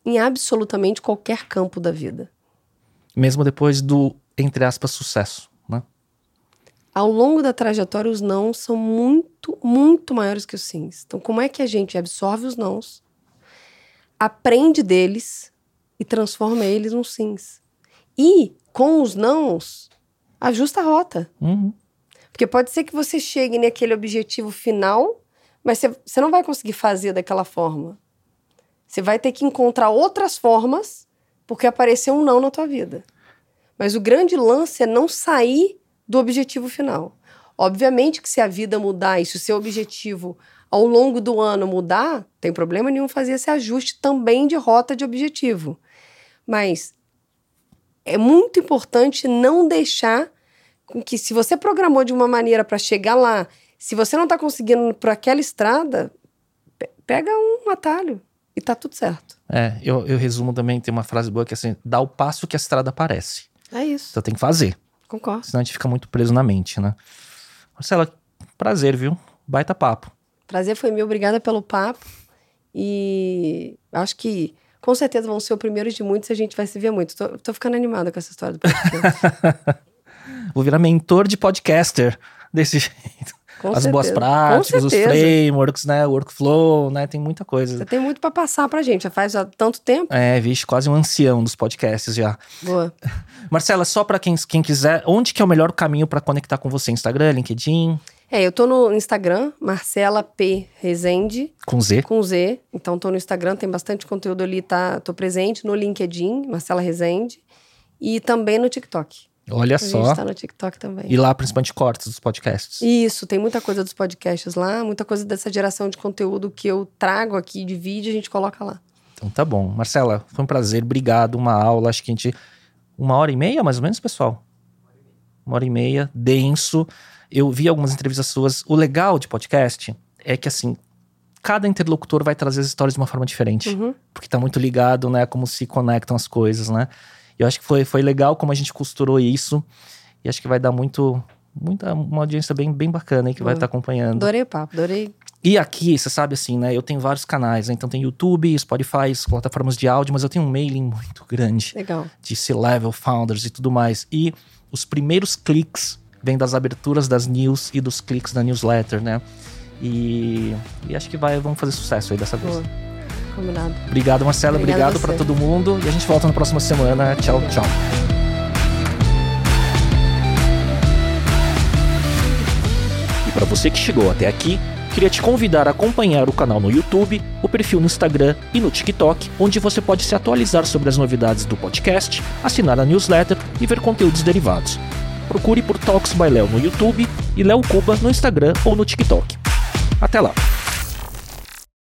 Em absolutamente qualquer campo da vida. mesmo depois do, entre aspas, sucesso, né? Ao longo da trajetória, os nãos são muito, muito maiores que os sims. Então, como é que a gente absorve os nãos, aprende deles e transforma eles nos sims? E, com os nãos, ajusta a rota. Uhum. Porque pode ser que você chegue naquele objetivo final, mas você, você não vai conseguir fazer daquela forma. Você vai ter que encontrar outras formas, porque apareceu um não na tua vida. Mas o grande lance é não sair do objetivo final. Obviamente que se a vida mudar e se o seu objetivo ao longo do ano mudar, tem problema nenhum fazer esse ajuste também de rota de objetivo. Mas é muito importante não deixar com que, se você programou de uma maneira para chegar lá, se você não está conseguindo por aquela estrada, pe- pega um atalho e tá tudo certo. É, eu, eu resumo também, tem uma frase boa que é assim, dá o passo que a estrada aparece. É isso. Então tem que fazer. Concordo. Senão a gente fica muito preso na mente, né? Marcela, prazer, viu? Baita papo. Prazer foi meu, obrigada pelo papo. E acho que com certeza vão ser o primeiro de muitos e a gente vai se ver muito. Tô, tô ficando animada com essa história do podcast. *laughs* Vou virar mentor de podcaster desse *laughs* jeito. Com As certeza. boas práticas, os frameworks, né? Workflow, né? Tem muita coisa. Você tem muito pra passar pra gente. Já faz há tanto tempo. É, vixe, quase um ancião dos podcasts já. Boa. *laughs* Marcela, só pra quem, quem quiser, onde que é o melhor caminho pra conectar com você? Instagram, LinkedIn, É, eu tô no Instagram, Marcela P. Rezende, com Z? com Z. Então tô no Instagram, tem bastante conteúdo ali, tá? Tô presente no LinkedIn, Marcela Rezende. E também no TikTok. Olha A só. gente tá no TikTok também. E lá, principalmente, cortes dos podcasts. Isso, tem muita coisa dos podcasts lá, muita coisa dessa geração de conteúdo que eu trago aqui de vídeo, a gente coloca lá. Então tá bom. Marcela, foi um prazer. Obrigado. Uma aula. Acho que a gente. Uma hora e meia, mais ou menos, pessoal? Uma hora e meia. Denso. Eu vi algumas entrevistas suas. O legal de podcast é que, assim, cada interlocutor vai trazer as histórias de uma forma diferente. Uhum. Porque tá muito ligado, né? Como se conectam as coisas, né? Eu acho que foi, foi legal como a gente costurou isso. E acho que vai dar muito. Muita, uma audiência bem, bem bacana aí que vai estar acompanhando. Adorei o papo, adorei. E aqui, você sabe assim, né? Eu tenho vários canais, né? Então tem YouTube, Spotify, plataformas de áudio, mas eu tenho um mailing muito grande Legal. de C-level founders e tudo mais. E os primeiros cliques vêm das aberturas das news e dos cliques da newsletter, né? E, e acho que vai, vamos fazer sucesso aí dessa vez. Boa. Combinado. Obrigado, Marcela. Obrigada Obrigado a para todo mundo. E a gente volta na próxima semana. Tchau, tchau. E para você que chegou até aqui, queria te convidar a acompanhar o canal no YouTube, o perfil no Instagram e no TikTok, onde você pode se atualizar sobre as novidades do podcast, assinar a newsletter e ver conteúdos derivados. Procure por Talks by Léo no YouTube e Léo Cuba no Instagram ou no TikTok. Até lá!